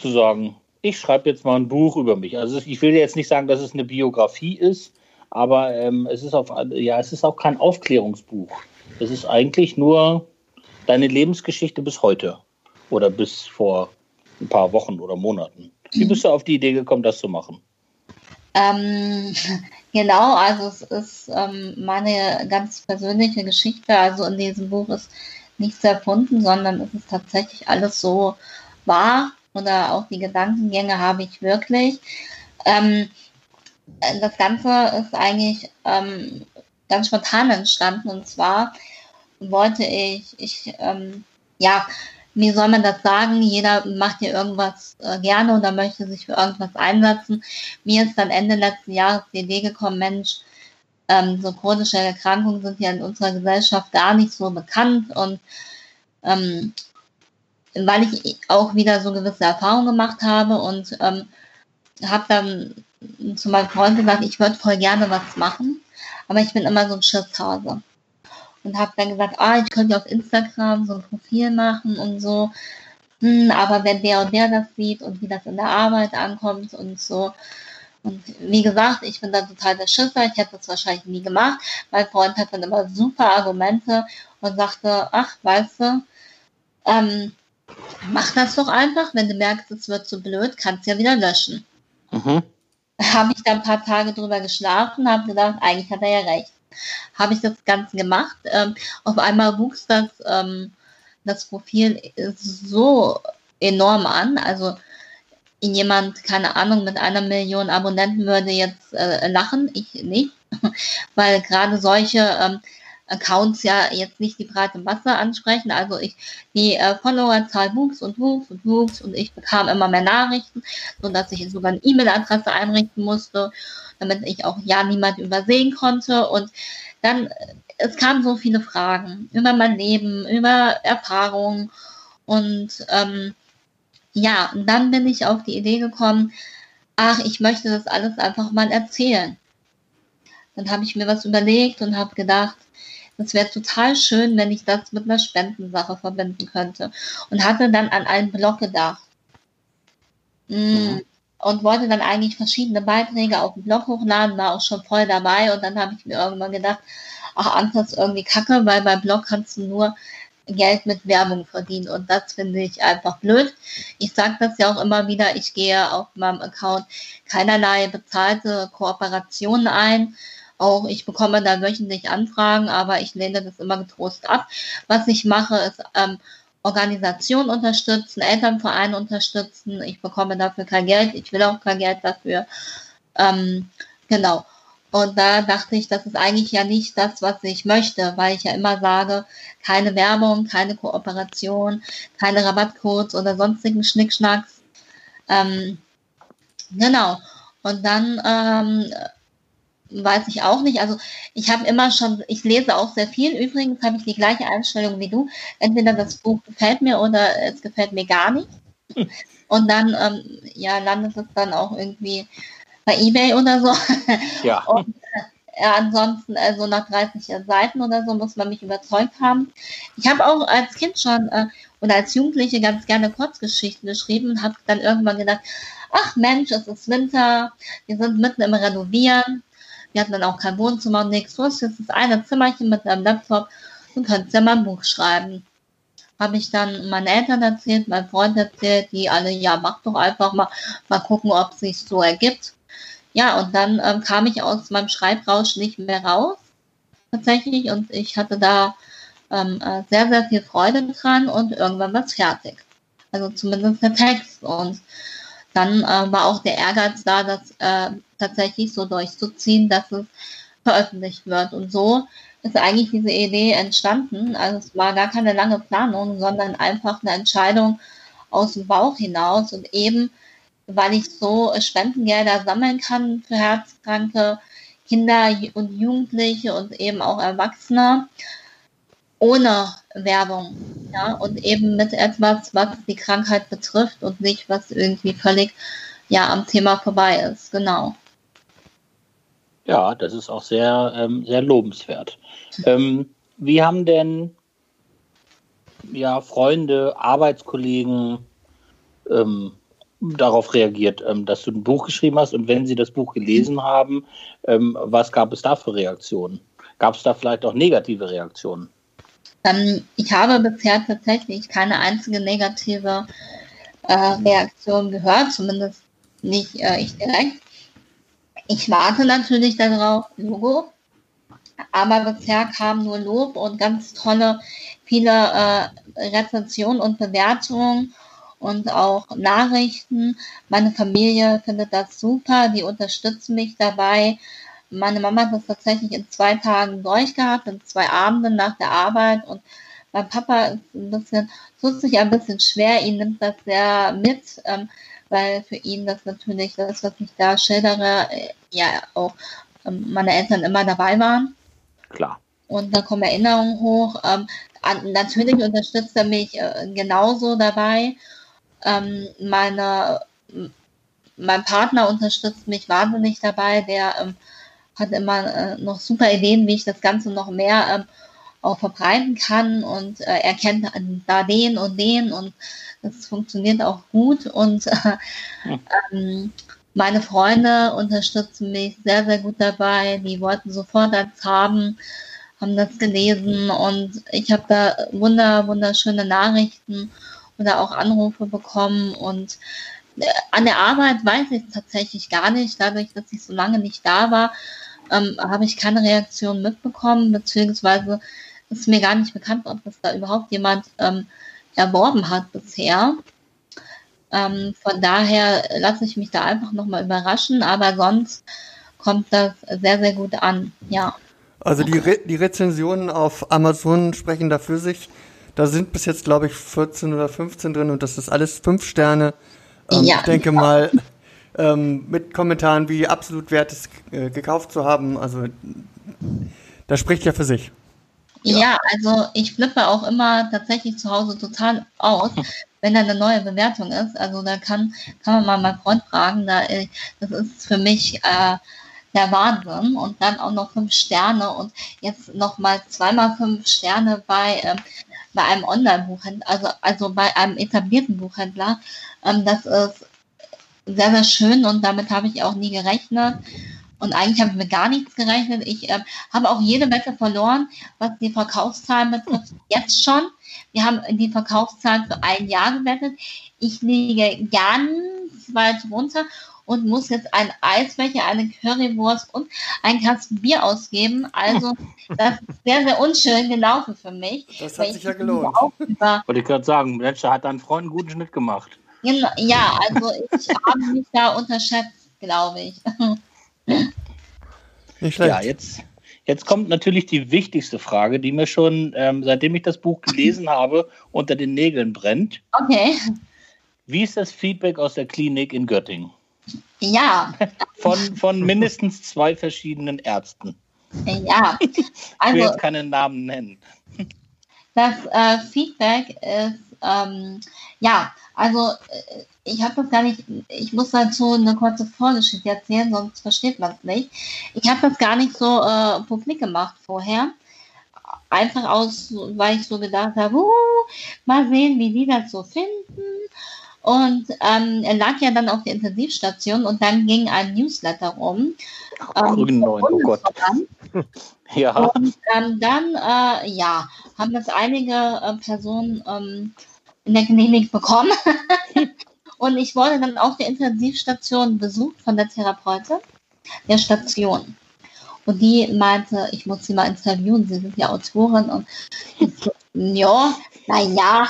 [SPEAKER 2] zu sagen, ich schreibe jetzt mal ein Buch über mich. Also ich will jetzt nicht sagen, dass es eine Biografie ist, aber ähm, es ist auf, ja, es ist auch kein Aufklärungsbuch. Es ist eigentlich nur deine Lebensgeschichte bis heute oder bis vor ein paar Wochen oder Monaten. Wie bist du auf die Idee gekommen, das zu machen?
[SPEAKER 3] Ähm, genau, also es ist ähm, meine ganz persönliche Geschichte. Also in diesem Buch ist nichts erfunden, sondern es ist tatsächlich alles so wahr oder auch die Gedankengänge habe ich wirklich. Ähm, das Ganze ist eigentlich ähm, ganz spontan entstanden und zwar wollte ich, ich, ähm, ja, wie soll man das sagen? Jeder macht ja irgendwas äh, gerne oder möchte sich für irgendwas einsetzen. Mir ist dann Ende letzten Jahres die Idee gekommen, Mensch, ähm, so chronische Erkrankungen sind ja in unserer Gesellschaft gar nicht so bekannt und ähm, weil ich auch wieder so gewisse Erfahrungen gemacht habe und ähm, habe dann zu meinem Freund gesagt, ich würde voll gerne was machen, aber ich bin immer so ein Schisshase. Und habe dann gesagt, ah, ich könnte auf Instagram so ein Profil machen und so. Hm, aber wenn der und der das sieht und wie das in der Arbeit ankommt und so. Und wie gesagt, ich bin da total der Schisser. Ich hätte das wahrscheinlich nie gemacht. Mein Freund hat dann immer super Argumente und sagte, ach, weißt du, ähm, mach das doch einfach. Wenn du merkst, es wird zu blöd, kannst du ja wieder löschen. Mhm. Habe ich da ein paar Tage drüber geschlafen, habe gedacht, eigentlich hat er ja recht. Habe ich das Ganze gemacht. Ähm, auf einmal wuchs das, ähm, das Profil so enorm an. Also jemand, keine Ahnung, mit einer Million Abonnenten würde jetzt äh, lachen, ich nicht, weil gerade solche ähm, Accounts ja jetzt nicht die breite Masse ansprechen. Also ich, die äh, Followerzahl wuchs und wuchs und wuchs und ich bekam immer mehr Nachrichten, so dass ich sogar eine E-Mail-Adresse einrichten musste, damit ich auch ja niemand übersehen konnte. Und dann, äh, es kamen so viele Fragen über mein Leben, über Erfahrungen und ähm, ja, und dann bin ich auf die Idee gekommen, ach, ich möchte das alles einfach mal erzählen. Dann habe ich mir was überlegt und habe gedacht, das wäre total schön, wenn ich das mit einer Spendensache verbinden könnte. Und hatte dann an einen Blog gedacht. Mhm. Und wollte dann eigentlich verschiedene Beiträge auf dem Blog hochladen, war auch schon voll dabei. Und dann habe ich mir irgendwann gedacht, ach, ist irgendwie kacke, weil beim Blog kannst du nur Geld mit Werbung verdienen. Und das finde ich einfach blöd. Ich sage das ja auch immer wieder, ich gehe auf meinem Account keinerlei bezahlte Kooperationen ein auch ich bekomme da wöchentlich Anfragen, aber ich lehne das immer getrost ab. Was ich mache, ist ähm, Organisationen unterstützen, Elternvereine unterstützen. Ich bekomme dafür kein Geld. Ich will auch kein Geld dafür. Ähm, genau. Und da dachte ich, das ist eigentlich ja nicht das, was ich möchte, weil ich ja immer sage, keine Werbung, keine Kooperation, keine Rabattcodes oder sonstigen Schnickschnacks. Ähm, genau. Und dann ähm, weiß ich auch nicht. Also ich habe immer schon, ich lese auch sehr viel. Übrigens habe ich die gleiche Einstellung wie du. Entweder das Buch gefällt mir oder es gefällt mir gar nicht. Und dann ähm, ja, landet es dann auch irgendwie bei eBay oder so. Ja. Und äh, ansonsten, also nach 30 Seiten oder so, muss man mich überzeugt haben. Ich habe auch als Kind schon äh, oder als Jugendliche ganz gerne Kurzgeschichten geschrieben und habe dann irgendwann gedacht, ach Mensch, es ist Winter, wir sind mitten im Renovieren wir hatten dann auch kein Wohnzimmer und nichts. So ist jetzt das eine Zimmerchen mit einem Laptop. Du könntest ja mal ein Buch schreiben. Habe ich dann meinen Eltern erzählt, meinen Freund erzählt, die alle, ja, mach doch einfach mal, mal gucken, ob es sich so ergibt. Ja, und dann ähm, kam ich aus meinem Schreibrausch nicht mehr raus, tatsächlich, und ich hatte da ähm, äh, sehr, sehr viel Freude dran und irgendwann war es fertig. Also zumindest der Text. Und dann äh, war auch der Ehrgeiz da, das äh, tatsächlich so durchzuziehen, dass es veröffentlicht wird. Und so ist eigentlich diese Idee entstanden. Also es war gar keine lange Planung, sondern einfach eine Entscheidung aus dem Bauch hinaus und eben, weil ich so Spendengelder sammeln kann für herzkranke Kinder und Jugendliche und eben auch Erwachsene ohne Werbung. Ja, und eben mit etwas, was die Krankheit betrifft und nicht, was irgendwie völlig ja am Thema vorbei ist. Genau.
[SPEAKER 2] Ja, das ist auch sehr, ähm, sehr lobenswert. Ähm, wie haben denn ja, Freunde, Arbeitskollegen ähm, darauf reagiert, ähm, dass du ein Buch geschrieben hast und wenn sie das Buch gelesen haben, ähm, was gab es da für Reaktionen? Gab es da vielleicht auch negative Reaktionen?
[SPEAKER 3] Ähm, ich habe bisher tatsächlich keine einzige negative äh, Reaktion gehört, zumindest nicht äh, ich direkt. Ich warte natürlich darauf, Logo, aber bisher kam nur Lob und ganz tolle, viele äh, Rezensionen und Bewertungen und auch Nachrichten. Meine Familie findet das super, die unterstützen mich dabei. Meine Mama hat das tatsächlich in zwei Tagen durchgehabt, in zwei Abenden nach der Arbeit. Und mein Papa ist ein bisschen, tut sich ein bisschen schwer, ihn nimmt das sehr mit, ähm, weil für ihn das natürlich das, was ich da schildere, äh, ja auch ähm, meine Eltern immer dabei waren.
[SPEAKER 2] Klar.
[SPEAKER 3] Und da kommen Erinnerungen hoch. Ähm, natürlich unterstützt er mich äh, genauso dabei. Ähm, meine, mein Partner unterstützt mich wahnsinnig dabei. Der hat immer äh, noch super Ideen, wie ich das Ganze noch mehr auch verbreiten kann. Und er kennt da den und den und das funktioniert auch gut. Und äh, ähm, meine Freunde unterstützen mich sehr, sehr gut dabei. Die wollten sofort eins haben, haben das gelesen und ich habe da wunder, wunderschöne Nachrichten oder auch Anrufe bekommen und äh, an der Arbeit weiß ich tatsächlich gar nicht, dadurch, dass ich so lange nicht da war, ähm, habe ich keine Reaktion mitbekommen, beziehungsweise ist mir gar nicht bekannt, ob das da überhaupt jemand ähm, erworben hat bisher. Ähm, von daher lasse ich mich da einfach nochmal überraschen, aber sonst kommt das sehr, sehr gut an, ja.
[SPEAKER 1] Also die, Re die Rezensionen auf Amazon sprechen da für sich. Da sind bis jetzt, glaube ich, 14 oder 15 drin und das ist alles fünf Sterne. Ähm, ja. Ich denke mal, ähm, mit Kommentaren wie absolut wert ist, äh, gekauft zu haben. Also das spricht ja für sich.
[SPEAKER 3] Ja. ja, also ich flippe auch immer tatsächlich zu Hause total aus, wenn da eine neue Bewertung ist. Also da kann, kann man mal meinen Freund fragen. Da, äh, das ist für mich äh, der Wahnsinn. Und dann auch noch fünf Sterne und jetzt nochmal zweimal fünf Sterne bei, äh, bei einem Online-Buchhändler, also, also bei einem etablierten Buchhändler. Ähm, das ist sehr, sehr schön und damit habe ich auch nie gerechnet. Und eigentlich habe ich mit gar nichts gerechnet. Ich äh, habe auch jede Wette verloren, was die Verkaufszahlen betrifft. Jetzt schon. Wir haben die Verkaufszahlen für ein Jahr gewettet. Ich liege ganz weit runter und muss jetzt ein Eisbecher, eine Currywurst und ein Kasten Bier ausgeben. Also das ist sehr, sehr unschön gelaufen für mich.
[SPEAKER 1] Das hat sich ja gelohnt.
[SPEAKER 2] Wollte ich gerade sagen, Mensch, hat dein Freund einen guten Schnitt gemacht.
[SPEAKER 3] Ja, also ich habe mich da unterschätzt, glaube ich.
[SPEAKER 2] Nicht schlecht. Ja, jetzt, jetzt kommt natürlich die wichtigste Frage, die mir schon, ähm, seitdem ich das Buch gelesen habe, unter den Nägeln brennt.
[SPEAKER 3] Okay.
[SPEAKER 2] Wie ist das Feedback aus der Klinik in Göttingen?
[SPEAKER 3] Ja.
[SPEAKER 2] Von, von mindestens zwei verschiedenen Ärzten.
[SPEAKER 3] Ja. Also,
[SPEAKER 2] ich will also jetzt keinen Namen nennen.
[SPEAKER 3] Das äh, Feedback ist, ähm, ja, also äh, ich habe das gar nicht, ich muss dazu eine kurze Vorgeschichte erzählen, sonst versteht man es nicht. Ich habe das gar nicht so äh, publik gemacht vorher. Einfach aus, weil ich so gedacht habe, uh, mal sehen, wie die das so finden. Und ähm, er lag ja dann auf der Intensivstation und dann ging ein Newsletter rum.
[SPEAKER 2] Ähm, Grün oh Gott.
[SPEAKER 3] ja. Und ähm, dann, äh, ja, haben das einige äh, Personen ähm, in der Klinik bekommen. Und ich wurde dann auf der Intensivstation besucht von der Therapeutin der Station. Und die meinte, ich muss sie mal interviewen, sie sind ja Autorin und so, ja, naja.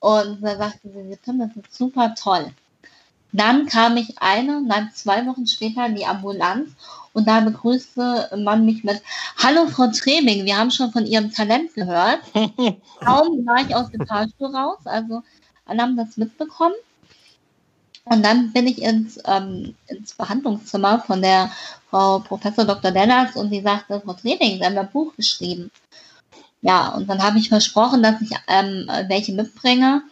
[SPEAKER 3] Und da sagte sie, sie finden das super toll. Dann kam ich eine, dann zwei Wochen später in die Ambulanz Und da begrüßte man mich mit Hallo Frau Trebing, wir haben schon von Ihrem Talent gehört. Kaum war ich aus dem Fahrstuhl raus, also alle haben das mitbekommen. Und dann bin ich ins, ähm, ins Behandlungszimmer von der Frau Professor Dr. Denners und die sagte, Frau Trebing, Sie haben ein Buch geschrieben. Ja, und dann habe ich versprochen, dass ich ähm, welche mitbringe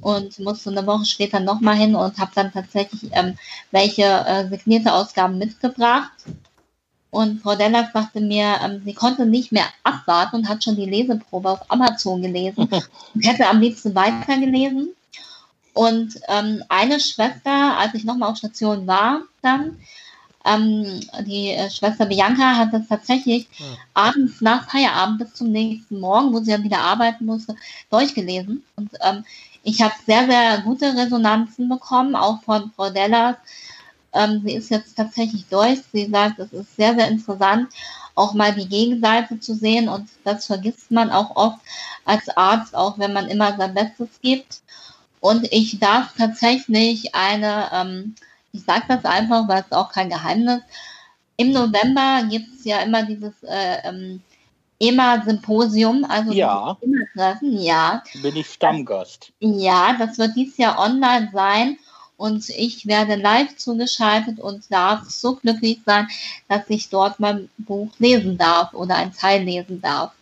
[SPEAKER 3] und musste eine Woche später nochmal hin und habe dann tatsächlich ähm, welche äh, signierte Ausgaben mitgebracht. Und Frau Dellers sagte mir, ähm, sie konnte nicht mehr abwarten und hat schon die Leseprobe auf Amazon gelesen und hätte am liebsten weitergelesen. Und ähm, eine Schwester, als ich nochmal auf Station war, dann, ähm, die äh, Schwester Bianca hat das tatsächlich ja. abends nach Feierabend bis zum nächsten Morgen, wo sie dann wieder arbeiten musste, durchgelesen. Und ähm, ich habe sehr, sehr gute Resonanzen bekommen, auch von Frau Dellas. Ähm, sie ist jetzt tatsächlich durch. Sie sagt, es ist sehr, sehr interessant, auch mal die Gegenseite zu sehen. Und das vergisst man auch oft als Arzt, auch wenn man immer sein Bestes gibt. Und ich darf tatsächlich eine, ähm, ich sage das einfach, weil es auch kein Geheimnis, im November gibt es ja immer dieses äh, ähm, EMA-Symposium, also
[SPEAKER 2] ja.
[SPEAKER 3] EMA-Treffen, ja.
[SPEAKER 2] Bin ich Stammgast.
[SPEAKER 3] Ja, das wird dieses Jahr online sein und ich werde live zugeschaltet und darf so glücklich sein, dass ich dort mein Buch lesen darf oder ein Teil lesen darf.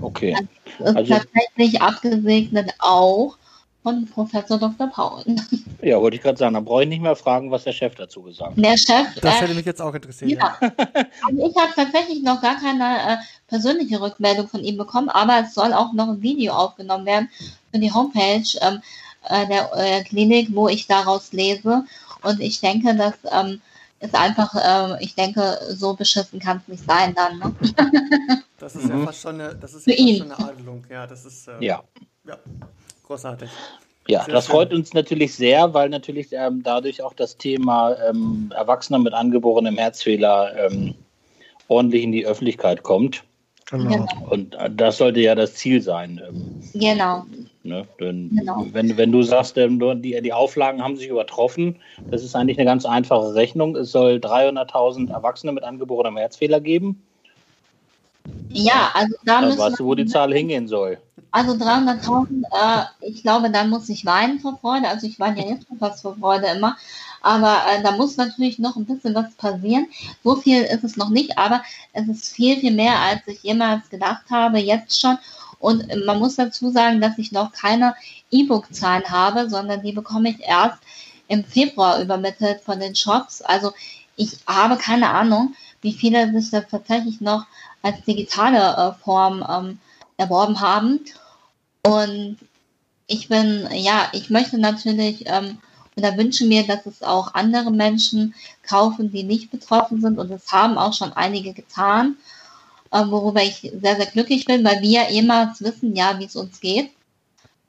[SPEAKER 2] Okay.
[SPEAKER 3] Das ist also, tatsächlich abgesegnet auch von Professor Dr. Paul.
[SPEAKER 2] Ja, wollte ich gerade sagen, da brauche ich nicht mehr fragen, was der Chef dazu gesagt
[SPEAKER 3] hat. Der Chef.
[SPEAKER 1] Das hätte mich jetzt auch interessiert. Ja.
[SPEAKER 3] also ich habe tatsächlich noch gar keine äh, persönliche Rückmeldung von ihm bekommen, aber es soll auch noch ein Video aufgenommen werden für die Homepage ähm, äh, der äh, Klinik, wo ich daraus lese. Und ich denke, dass ähm, ist einfach, äh, ich denke, so beschissen kann es nicht sein dann. Ne?
[SPEAKER 1] das ist mhm. ja fast schon eine, das ist ja fast schon eine Adelung. Ja, das ist.
[SPEAKER 2] Äh, ja.
[SPEAKER 1] ja. Großartig.
[SPEAKER 2] Ja, sehr das schön. freut uns natürlich sehr, weil natürlich ähm, dadurch auch das Thema ähm, Erwachsener mit angeborenem Herzfehler ähm, ordentlich in die Öffentlichkeit kommt. Genau. Und äh, das sollte ja das Ziel sein.
[SPEAKER 3] Ähm, genau.
[SPEAKER 2] Ne? Denn genau. Wenn, wenn du sagst, die, die Auflagen haben sich übertroffen, das ist eigentlich eine ganz einfache Rechnung. Es soll 300.000 Erwachsene mit angeborenem Herzfehler geben.
[SPEAKER 3] Ja, also da
[SPEAKER 2] Dann weißt du, wo die Zahl hingehen soll.
[SPEAKER 3] Also 300.000, äh, ich glaube, da muss ich weinen vor Freude. Also ich weine ja jetzt schon fast vor Freude immer. Aber äh, da muss natürlich noch ein bisschen was passieren. So viel ist es noch nicht, aber es ist viel, viel mehr, als ich jemals gedacht habe, jetzt schon. Und man muss dazu sagen, dass ich noch keine E-Book-Zahlen habe, sondern die bekomme ich erst im Februar übermittelt von den Shops. Also ich habe keine Ahnung, wie viele sich das tatsächlich noch als digitale äh, Form ähm, erworben haben. Und ich bin, ja, ich möchte natürlich ähm, oder wünsche mir, dass es auch andere Menschen kaufen, die nicht betroffen sind. Und das haben auch schon einige getan, äh, worüber ich sehr, sehr glücklich bin, weil wir ehemals wissen ja, wie es uns geht.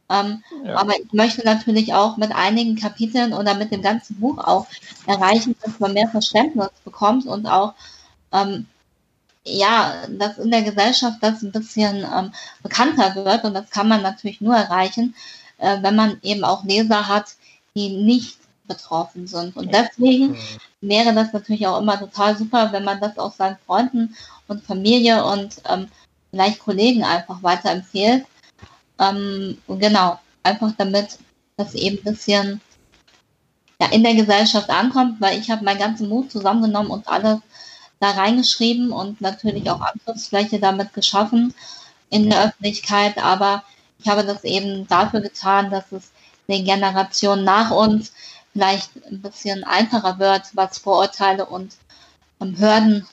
[SPEAKER 3] Ähm, ja. Aber ich möchte natürlich auch mit einigen Kapiteln oder mit dem ganzen Buch auch erreichen, dass man mehr Verständnis bekommt und auch ähm, ja, dass in der Gesellschaft das ein bisschen ähm, bekannter wird und das kann man natürlich nur erreichen, äh, wenn man eben auch Leser hat, die nicht betroffen sind. Und deswegen mhm. wäre das natürlich auch immer total super, wenn man das auch seinen Freunden und Familie und ähm, vielleicht Kollegen einfach weiterempfiehlt. Ähm, genau, einfach damit das eben ein bisschen ja, in der Gesellschaft ankommt, weil ich habe meinen ganzen Mut zusammengenommen und alles da reingeschrieben und natürlich auch Angriffsfläche damit geschaffen in der Öffentlichkeit. Aber ich habe das eben dafür getan, dass es den Generationen nach uns vielleicht ein bisschen einfacher wird, was Vorurteile und ähm, Hürden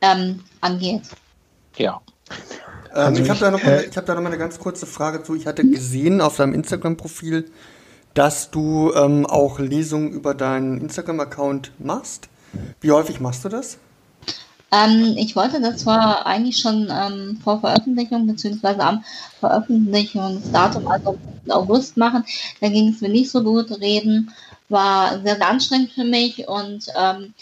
[SPEAKER 3] ähm, angeht.
[SPEAKER 2] Ja.
[SPEAKER 1] Ähm, also ich habe da, noch mal, hab da noch mal eine ganz kurze Frage zu. Ich hatte gesehen auf deinem Instagram-Profil, dass du ähm, auch Lesungen über deinen Instagram-Account machst. Wie häufig machst du das?
[SPEAKER 3] Ähm, ich wollte das zwar eigentlich schon ähm, vor Veröffentlichung beziehungsweise am Veröffentlichungsdatum, also August machen. Da ging es mir nicht so gut. Reden war sehr, sehr anstrengend für mich und ähm,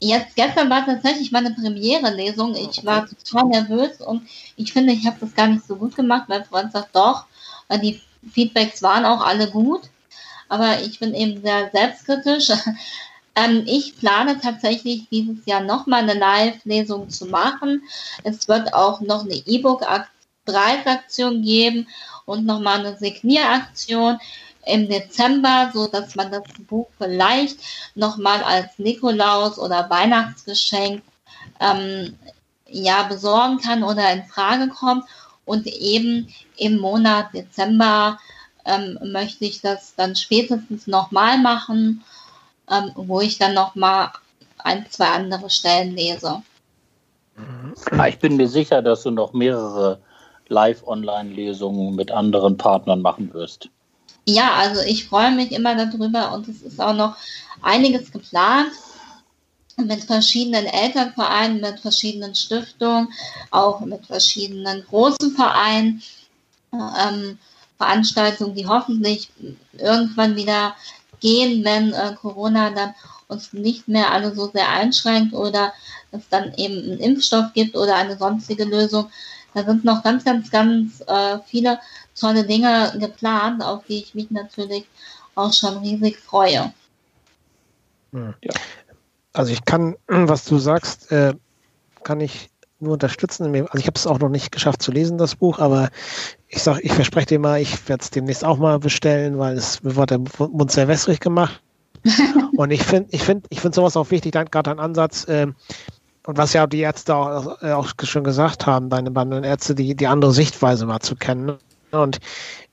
[SPEAKER 3] jetzt gestern war tatsächlich meine Premiere-Lesung. Ich war total nervös und ich finde, ich habe das gar nicht so gut gemacht. Mein Freund sagt doch, die Feedbacks waren auch alle gut, aber ich bin eben sehr selbstkritisch. Ähm, ich plane tatsächlich dieses Jahr nochmal eine Live-Lesung zu machen. Es wird auch noch eine E-Book-Preisaktion geben und nochmal eine Signieraktion im Dezember, so dass man das Buch vielleicht nochmal als Nikolaus oder Weihnachtsgeschenk ähm, ja besorgen kann oder in Frage kommt. Und eben im Monat Dezember ähm, möchte ich das dann spätestens nochmal machen, ähm, wo ich dann nochmal ein, zwei andere Stellen lese.
[SPEAKER 2] Ja, ich bin mir sicher, dass du noch mehrere Live-Online-Lesungen mit anderen Partnern machen wirst.
[SPEAKER 3] Ja, also ich freue mich immer darüber und es ist auch noch einiges geplant mit verschiedenen Elternvereinen, mit verschiedenen Stiftungen, auch mit verschiedenen großen Vereinen, ähm, Veranstaltungen, die hoffentlich irgendwann wieder gehen, wenn äh, Corona dann uns nicht mehr alle so sehr einschränkt oder es dann eben einen Impfstoff gibt oder eine sonstige Lösung. Da sind noch ganz, ganz, ganz äh, viele tolle Dinge geplant, auf die ich mich natürlich auch schon riesig freue.
[SPEAKER 4] Ja. Also ich kann, was du sagst, äh, kann ich nur unterstützen. Also ich habe es auch noch nicht geschafft zu lesen, das Buch, aber ich sag, ich verspreche dir mal, ich werde es demnächst auch mal bestellen, weil es mir wird der Mund sehr wässrig gemacht. und ich finde, ich finde, ich finde sowas auch wichtig, gerade ein Ansatz, äh, und was ja die Ärzte auch, äh, auch, schon gesagt haben, deine beiden Ärzte, die, die andere Sichtweise mal zu kennen. Und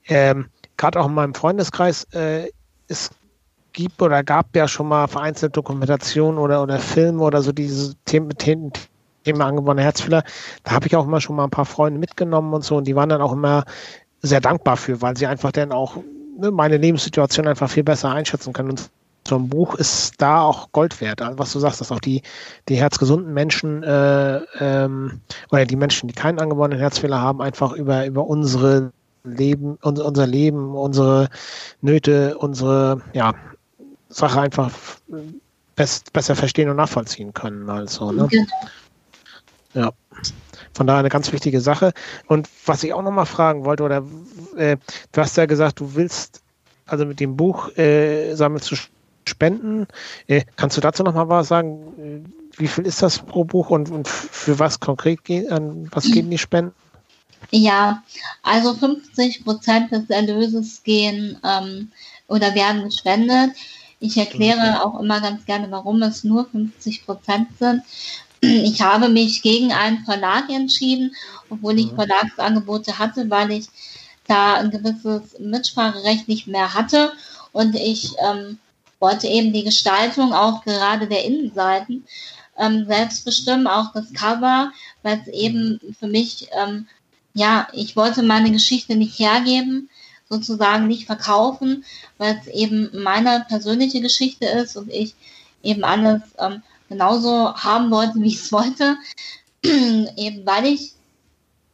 [SPEAKER 4] ähm, gerade auch in meinem Freundeskreis, äh, es gibt oder gab ja schon mal vereinzelte Dokumentationen oder, oder Filme oder so diese Themen, Themen, Thema angeborene Herzfehler. Da habe ich auch immer schon mal ein paar Freunde mitgenommen und so und die waren dann auch immer sehr dankbar für, weil sie einfach dann auch ne, meine Lebenssituation einfach viel besser einschätzen können. Und so ein Buch ist da auch Gold wert. Also was du sagst, dass auch die, die herzgesunden Menschen äh, ähm, oder die Menschen, die keinen angeborenen Herzfehler haben, einfach über, über unsere Leben, unser, unser Leben, unsere Nöte, unsere ja, Sache einfach best, besser verstehen und nachvollziehen können. Also, ne? Genau. Ja. Von daher eine ganz wichtige Sache. Und was ich auch noch mal fragen wollte, oder äh, du hast ja gesagt, du willst also mit dem Buch äh, sammeln zu spenden. Äh, kannst du dazu noch mal was sagen? Wie viel ist das pro Buch und, und für was konkret geht, an was gehen die Spenden?
[SPEAKER 3] Ja, also 50 Prozent des Erlöses gehen ähm, oder werden gespendet. Ich erkläre auch immer ganz gerne, warum es nur 50 Prozent sind. Ich habe mich gegen einen Verlag entschieden, obwohl ich mhm. Verlagsangebote hatte, weil ich da ein gewisses Mitspracherecht nicht mehr hatte und ich ähm, wollte eben die Gestaltung auch gerade der Innenseiten ähm, selbst bestimmen, auch das Cover, weil es eben für mich, ähm, ja, ich wollte meine Geschichte nicht hergeben, sozusagen nicht verkaufen, weil es eben meine persönliche Geschichte ist und ich eben alles ähm, genauso haben wollte, wie ich es wollte. Eben weil ich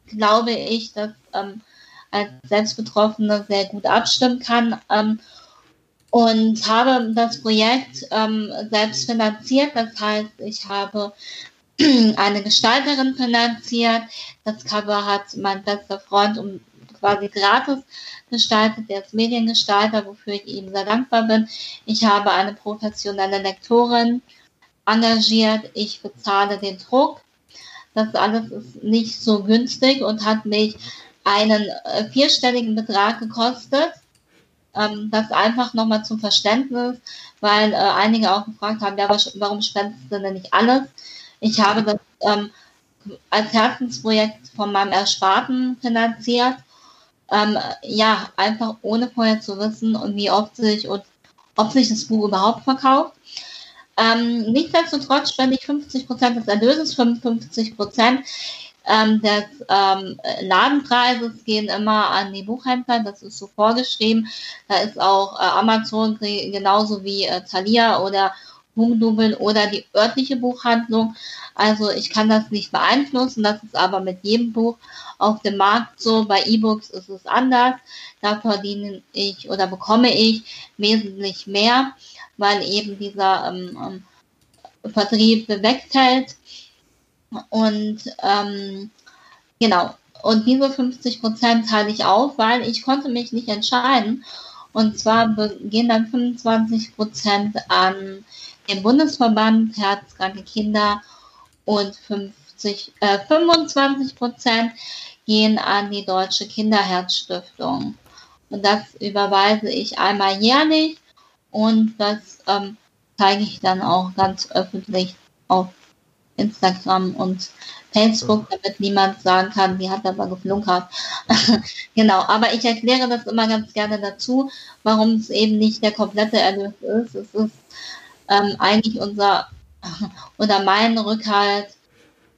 [SPEAKER 3] glaube ich, dass ähm, als Selbstbetroffene sehr gut abstimmen kann. Ähm, und habe das Projekt ähm, selbst finanziert. Das heißt, ich habe eine Gestalterin finanziert. Das Cover hat mein bester Freund um quasi gratis gestaltet. Der ist Mediengestalter, wofür ich ihm sehr dankbar bin. Ich habe eine professionelle Lektorin engagiert, ich bezahle den Druck. Das alles ist nicht so günstig und hat mich einen äh, vierstelligen Betrag gekostet. Ähm, das einfach nochmal zum Verständnis, weil äh, einige auch gefragt haben, ja, warum spendest du denn nicht alles? Ich habe das ähm, als Herzensprojekt von meinem Ersparten finanziert. Ähm, ja, einfach ohne vorher zu wissen und wie oft sich und ob sich das Buch überhaupt verkauft. Ähm, nichtsdestotrotz spende ich 50 Prozent des Erlöses, 55 Prozent ähm, des ähm, Ladenpreises gehen immer an die Buchhändler. Das ist so vorgeschrieben. Da ist auch äh, Amazon genauso wie äh, Thalia oder Hugendubel oder die örtliche Buchhandlung. Also ich kann das nicht beeinflussen. Das ist aber mit jedem Buch auf dem Markt so. Bei E-Books ist es anders. Da verdiene ich oder bekomme ich wesentlich mehr weil eben dieser ähm, ähm, Vertrieb wegfällt. Und ähm, genau, und diese 50 Prozent teile ich auf, weil ich konnte mich nicht entscheiden. Und zwar gehen dann 25 Prozent an den Bundesverband Herzkranke Kinder und 50, äh, 25 Prozent gehen an die Deutsche Kinderherzstiftung. Und das überweise ich einmal jährlich und das ähm, zeige ich dann auch ganz öffentlich auf Instagram und Facebook, damit niemand sagen kann, die hat aber geflunkert. genau, aber ich erkläre das immer ganz gerne dazu, warum es eben nicht der komplette Erlös ist. Es ist ähm, eigentlich unser oder mein Rückhalt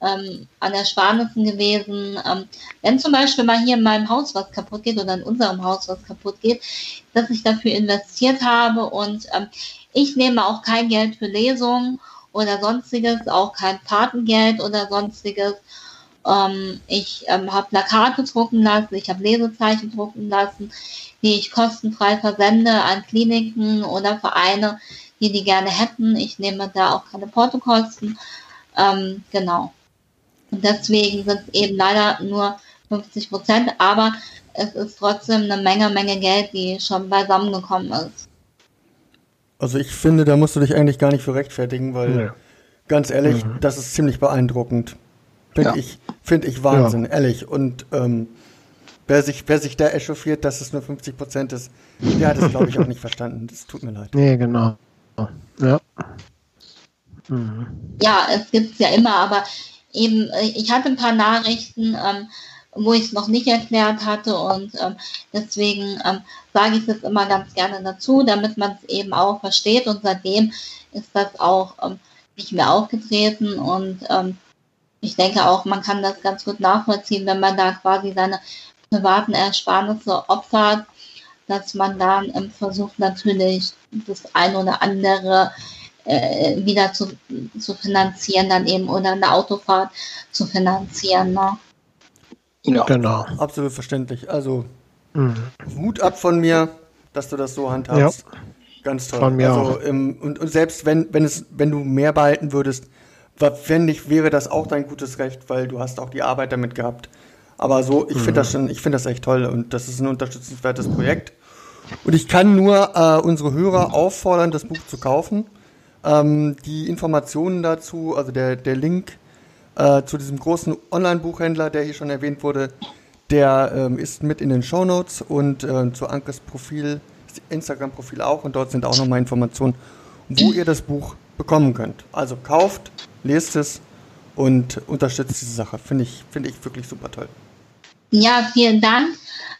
[SPEAKER 3] ähm, an Ersparnissen gewesen. Ähm, wenn zum Beispiel mal hier in meinem Haus was kaputt geht oder in unserem Haus was kaputt geht, dass ich dafür investiert habe und ähm, ich nehme auch kein Geld für Lesungen oder sonstiges, auch kein Patengeld oder sonstiges. Ähm, ich ähm, habe Plakate drucken lassen, ich habe Lesezeichen drucken lassen, die ich kostenfrei versende an Kliniken oder Vereine, die die gerne hätten. Ich nehme da auch keine Portokosten. Ähm, genau. Und deswegen sind es eben leider nur 50 Prozent, aber es ist trotzdem eine Menge, Menge Geld, die schon beisammengekommen ist.
[SPEAKER 1] Also ich finde, da musst du dich eigentlich gar nicht für rechtfertigen, weil nee. ganz ehrlich, mhm. das ist ziemlich beeindruckend. Finde ja. ich, finde ich Wahnsinn, ja. ehrlich. Und ähm, wer sich, wer sich da echauffiert, dass es nur 50 Prozent ist, der hat es, glaube ich, auch nicht verstanden. Das tut mir leid.
[SPEAKER 4] Nee, genau. Ja.
[SPEAKER 3] Mhm. Ja, es gibt es ja immer, aber eben, ich hatte ein paar Nachrichten, ähm, wo ich es noch nicht erklärt hatte und ähm, deswegen ähm, sage ich es immer ganz gerne dazu, damit man es eben auch versteht. Und seitdem ist das auch ähm, nicht mehr aufgetreten und ähm, ich denke auch, man kann das ganz gut nachvollziehen, wenn man da quasi seine privaten Ersparnisse opfert, dass man dann ähm, versucht natürlich das ein oder andere äh, wieder zu, zu finanzieren, dann eben oder eine Autofahrt zu finanzieren. Ne?
[SPEAKER 1] Ja, genau. Absolut verständlich. Also mhm. Hut ab von mir, dass du das so handhabst. Ja. Ganz toll.
[SPEAKER 4] Von mir
[SPEAKER 1] also,
[SPEAKER 4] auch.
[SPEAKER 1] Im, und, und selbst wenn, wenn es, wenn du mehr behalten würdest, fände ich, wäre das auch dein gutes Recht, weil du hast auch die Arbeit damit gehabt. Aber so, ich mhm. finde das schon, ich finde das echt toll und das ist ein unterstützenswertes Projekt. Und ich kann nur äh, unsere Hörer auffordern, das Buch zu kaufen. Ähm, die Informationen dazu, also der, der Link äh, zu diesem großen Online-Buchhändler, der hier schon erwähnt wurde, der ähm, ist mit in den Show Notes und äh, zu Ankes Profil, Instagram-Profil auch und dort sind auch nochmal Informationen, wo ihr das Buch bekommen könnt. Also kauft, lest es und unterstützt diese Sache. Finde ich, finde ich wirklich super toll.
[SPEAKER 3] Ja, vielen Dank.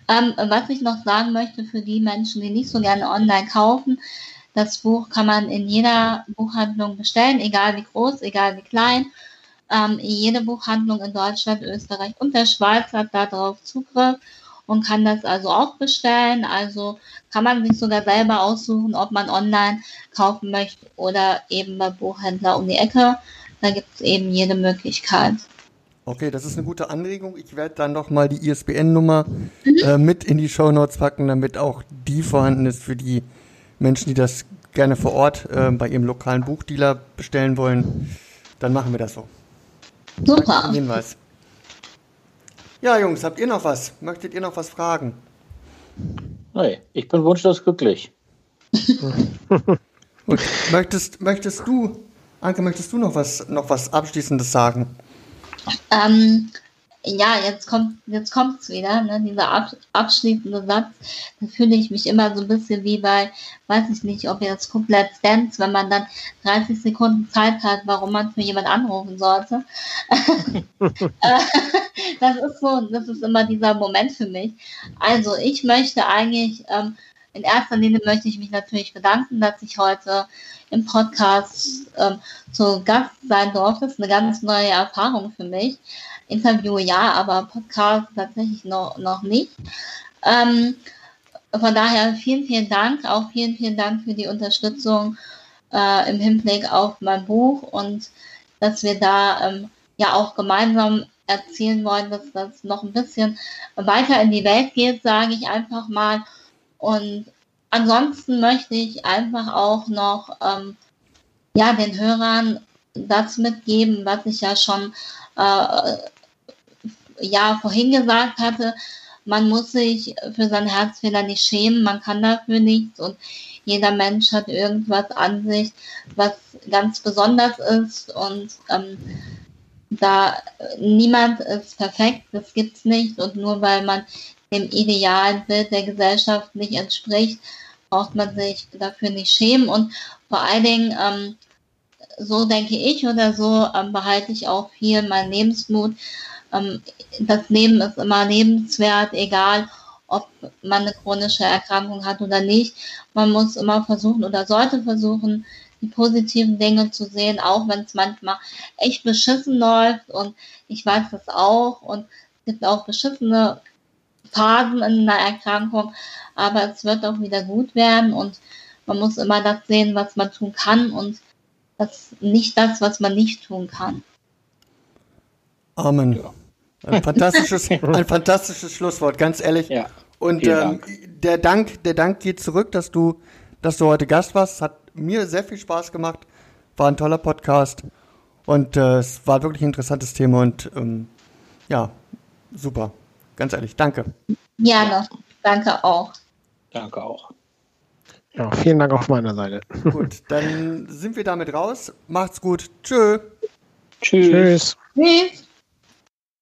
[SPEAKER 3] Ähm, was ich noch sagen möchte für die Menschen, die nicht so gerne online kaufen, das Buch kann man in jeder Buchhandlung bestellen, egal wie groß, egal wie klein. Ähm, jede Buchhandlung in Deutschland, Österreich und der Schweiz hat darauf Zugriff und kann das also auch bestellen. Also kann man sich sogar selber aussuchen, ob man online kaufen möchte oder eben bei Buchhändler um die Ecke. Da gibt es eben jede Möglichkeit.
[SPEAKER 1] Okay, das ist eine gute Anregung. Ich werde dann noch mal die ISBN-Nummer mhm. äh, mit in die Show Notes packen, damit auch die vorhanden ist für die Menschen, die das gerne vor Ort äh, bei ihrem lokalen Buchdealer bestellen wollen. Dann machen wir das so.
[SPEAKER 3] Super.
[SPEAKER 1] Hinweis. Ja, Jungs, habt ihr noch was? Möchtet ihr noch was fragen?
[SPEAKER 2] Nee, ich bin wunschlos glücklich.
[SPEAKER 1] Gut. Möchtest, möchtest du, Anke, möchtest du noch was, noch was Abschließendes sagen?
[SPEAKER 3] Ähm, ja, jetzt kommt jetzt kommt's wieder, ne, dieser ab, abschließende Satz. Da fühle ich mich immer so ein bisschen wie bei, weiß ich nicht, ob ihr das komplett Dance, wenn man dann 30 Sekunden Zeit hat, warum man für jemand anrufen sollte. Äh, das ist so, das ist immer dieser Moment für mich. Also ich möchte eigentlich, ähm, in erster Linie möchte ich mich natürlich bedanken, dass ich heute im Podcast ähm, zu Gast sein durfte. Das ist eine ganz neue Erfahrung für mich. Interview ja, aber Podcast tatsächlich noch, noch nicht. Ähm, von daher vielen, vielen Dank. Auch vielen, vielen Dank für die Unterstützung äh, im Hinblick auf mein Buch und dass wir da ähm, ja auch gemeinsam erzielen wollen, dass das noch ein bisschen weiter in die Welt geht, sage ich einfach mal. Und ansonsten möchte ich einfach auch noch ähm, ja, den Hörern das mitgeben, was ich ja schon äh, ja vorhin gesagt hatte, man muss sich für seinen Herzfehler nicht schämen, man kann dafür nichts und jeder Mensch hat irgendwas an sich, was ganz besonders ist und ähm, da niemand ist perfekt, das gibt's nicht und nur weil man dem idealen Bild der Gesellschaft nicht entspricht, braucht man sich dafür nicht schämen und vor allen Dingen ähm, so denke ich oder so ähm, behalte ich auch viel mein Lebensmut. Ähm, das Leben ist immer lebenswert, egal ob man eine chronische Erkrankung hat oder nicht. Man muss immer versuchen oder sollte versuchen, die positiven Dinge zu sehen, auch wenn es manchmal echt beschissen läuft. Und ich weiß das auch. Und es gibt auch beschissene Phasen in einer Erkrankung, aber es wird auch wieder gut werden. Und man muss immer das sehen, was man tun kann und das nicht das, was man nicht tun kann.
[SPEAKER 1] Amen. Ein fantastisches, ein fantastisches Schlusswort, ganz ehrlich. Ja. Und ähm, der Dank, der Dank geht zurück, dass du, dass du heute Gast warst. Hat mir sehr viel Spaß gemacht. War ein toller Podcast. Und äh, es war wirklich ein interessantes Thema und ähm, ja, super. Ganz ehrlich, danke.
[SPEAKER 3] Ja, danke auch.
[SPEAKER 2] Danke auch.
[SPEAKER 4] Ja, vielen Dank auf meiner Seite.
[SPEAKER 1] Gut, dann sind wir damit raus. Macht's gut. Tschö.
[SPEAKER 4] Tschüss. Tschüss. Tschüss.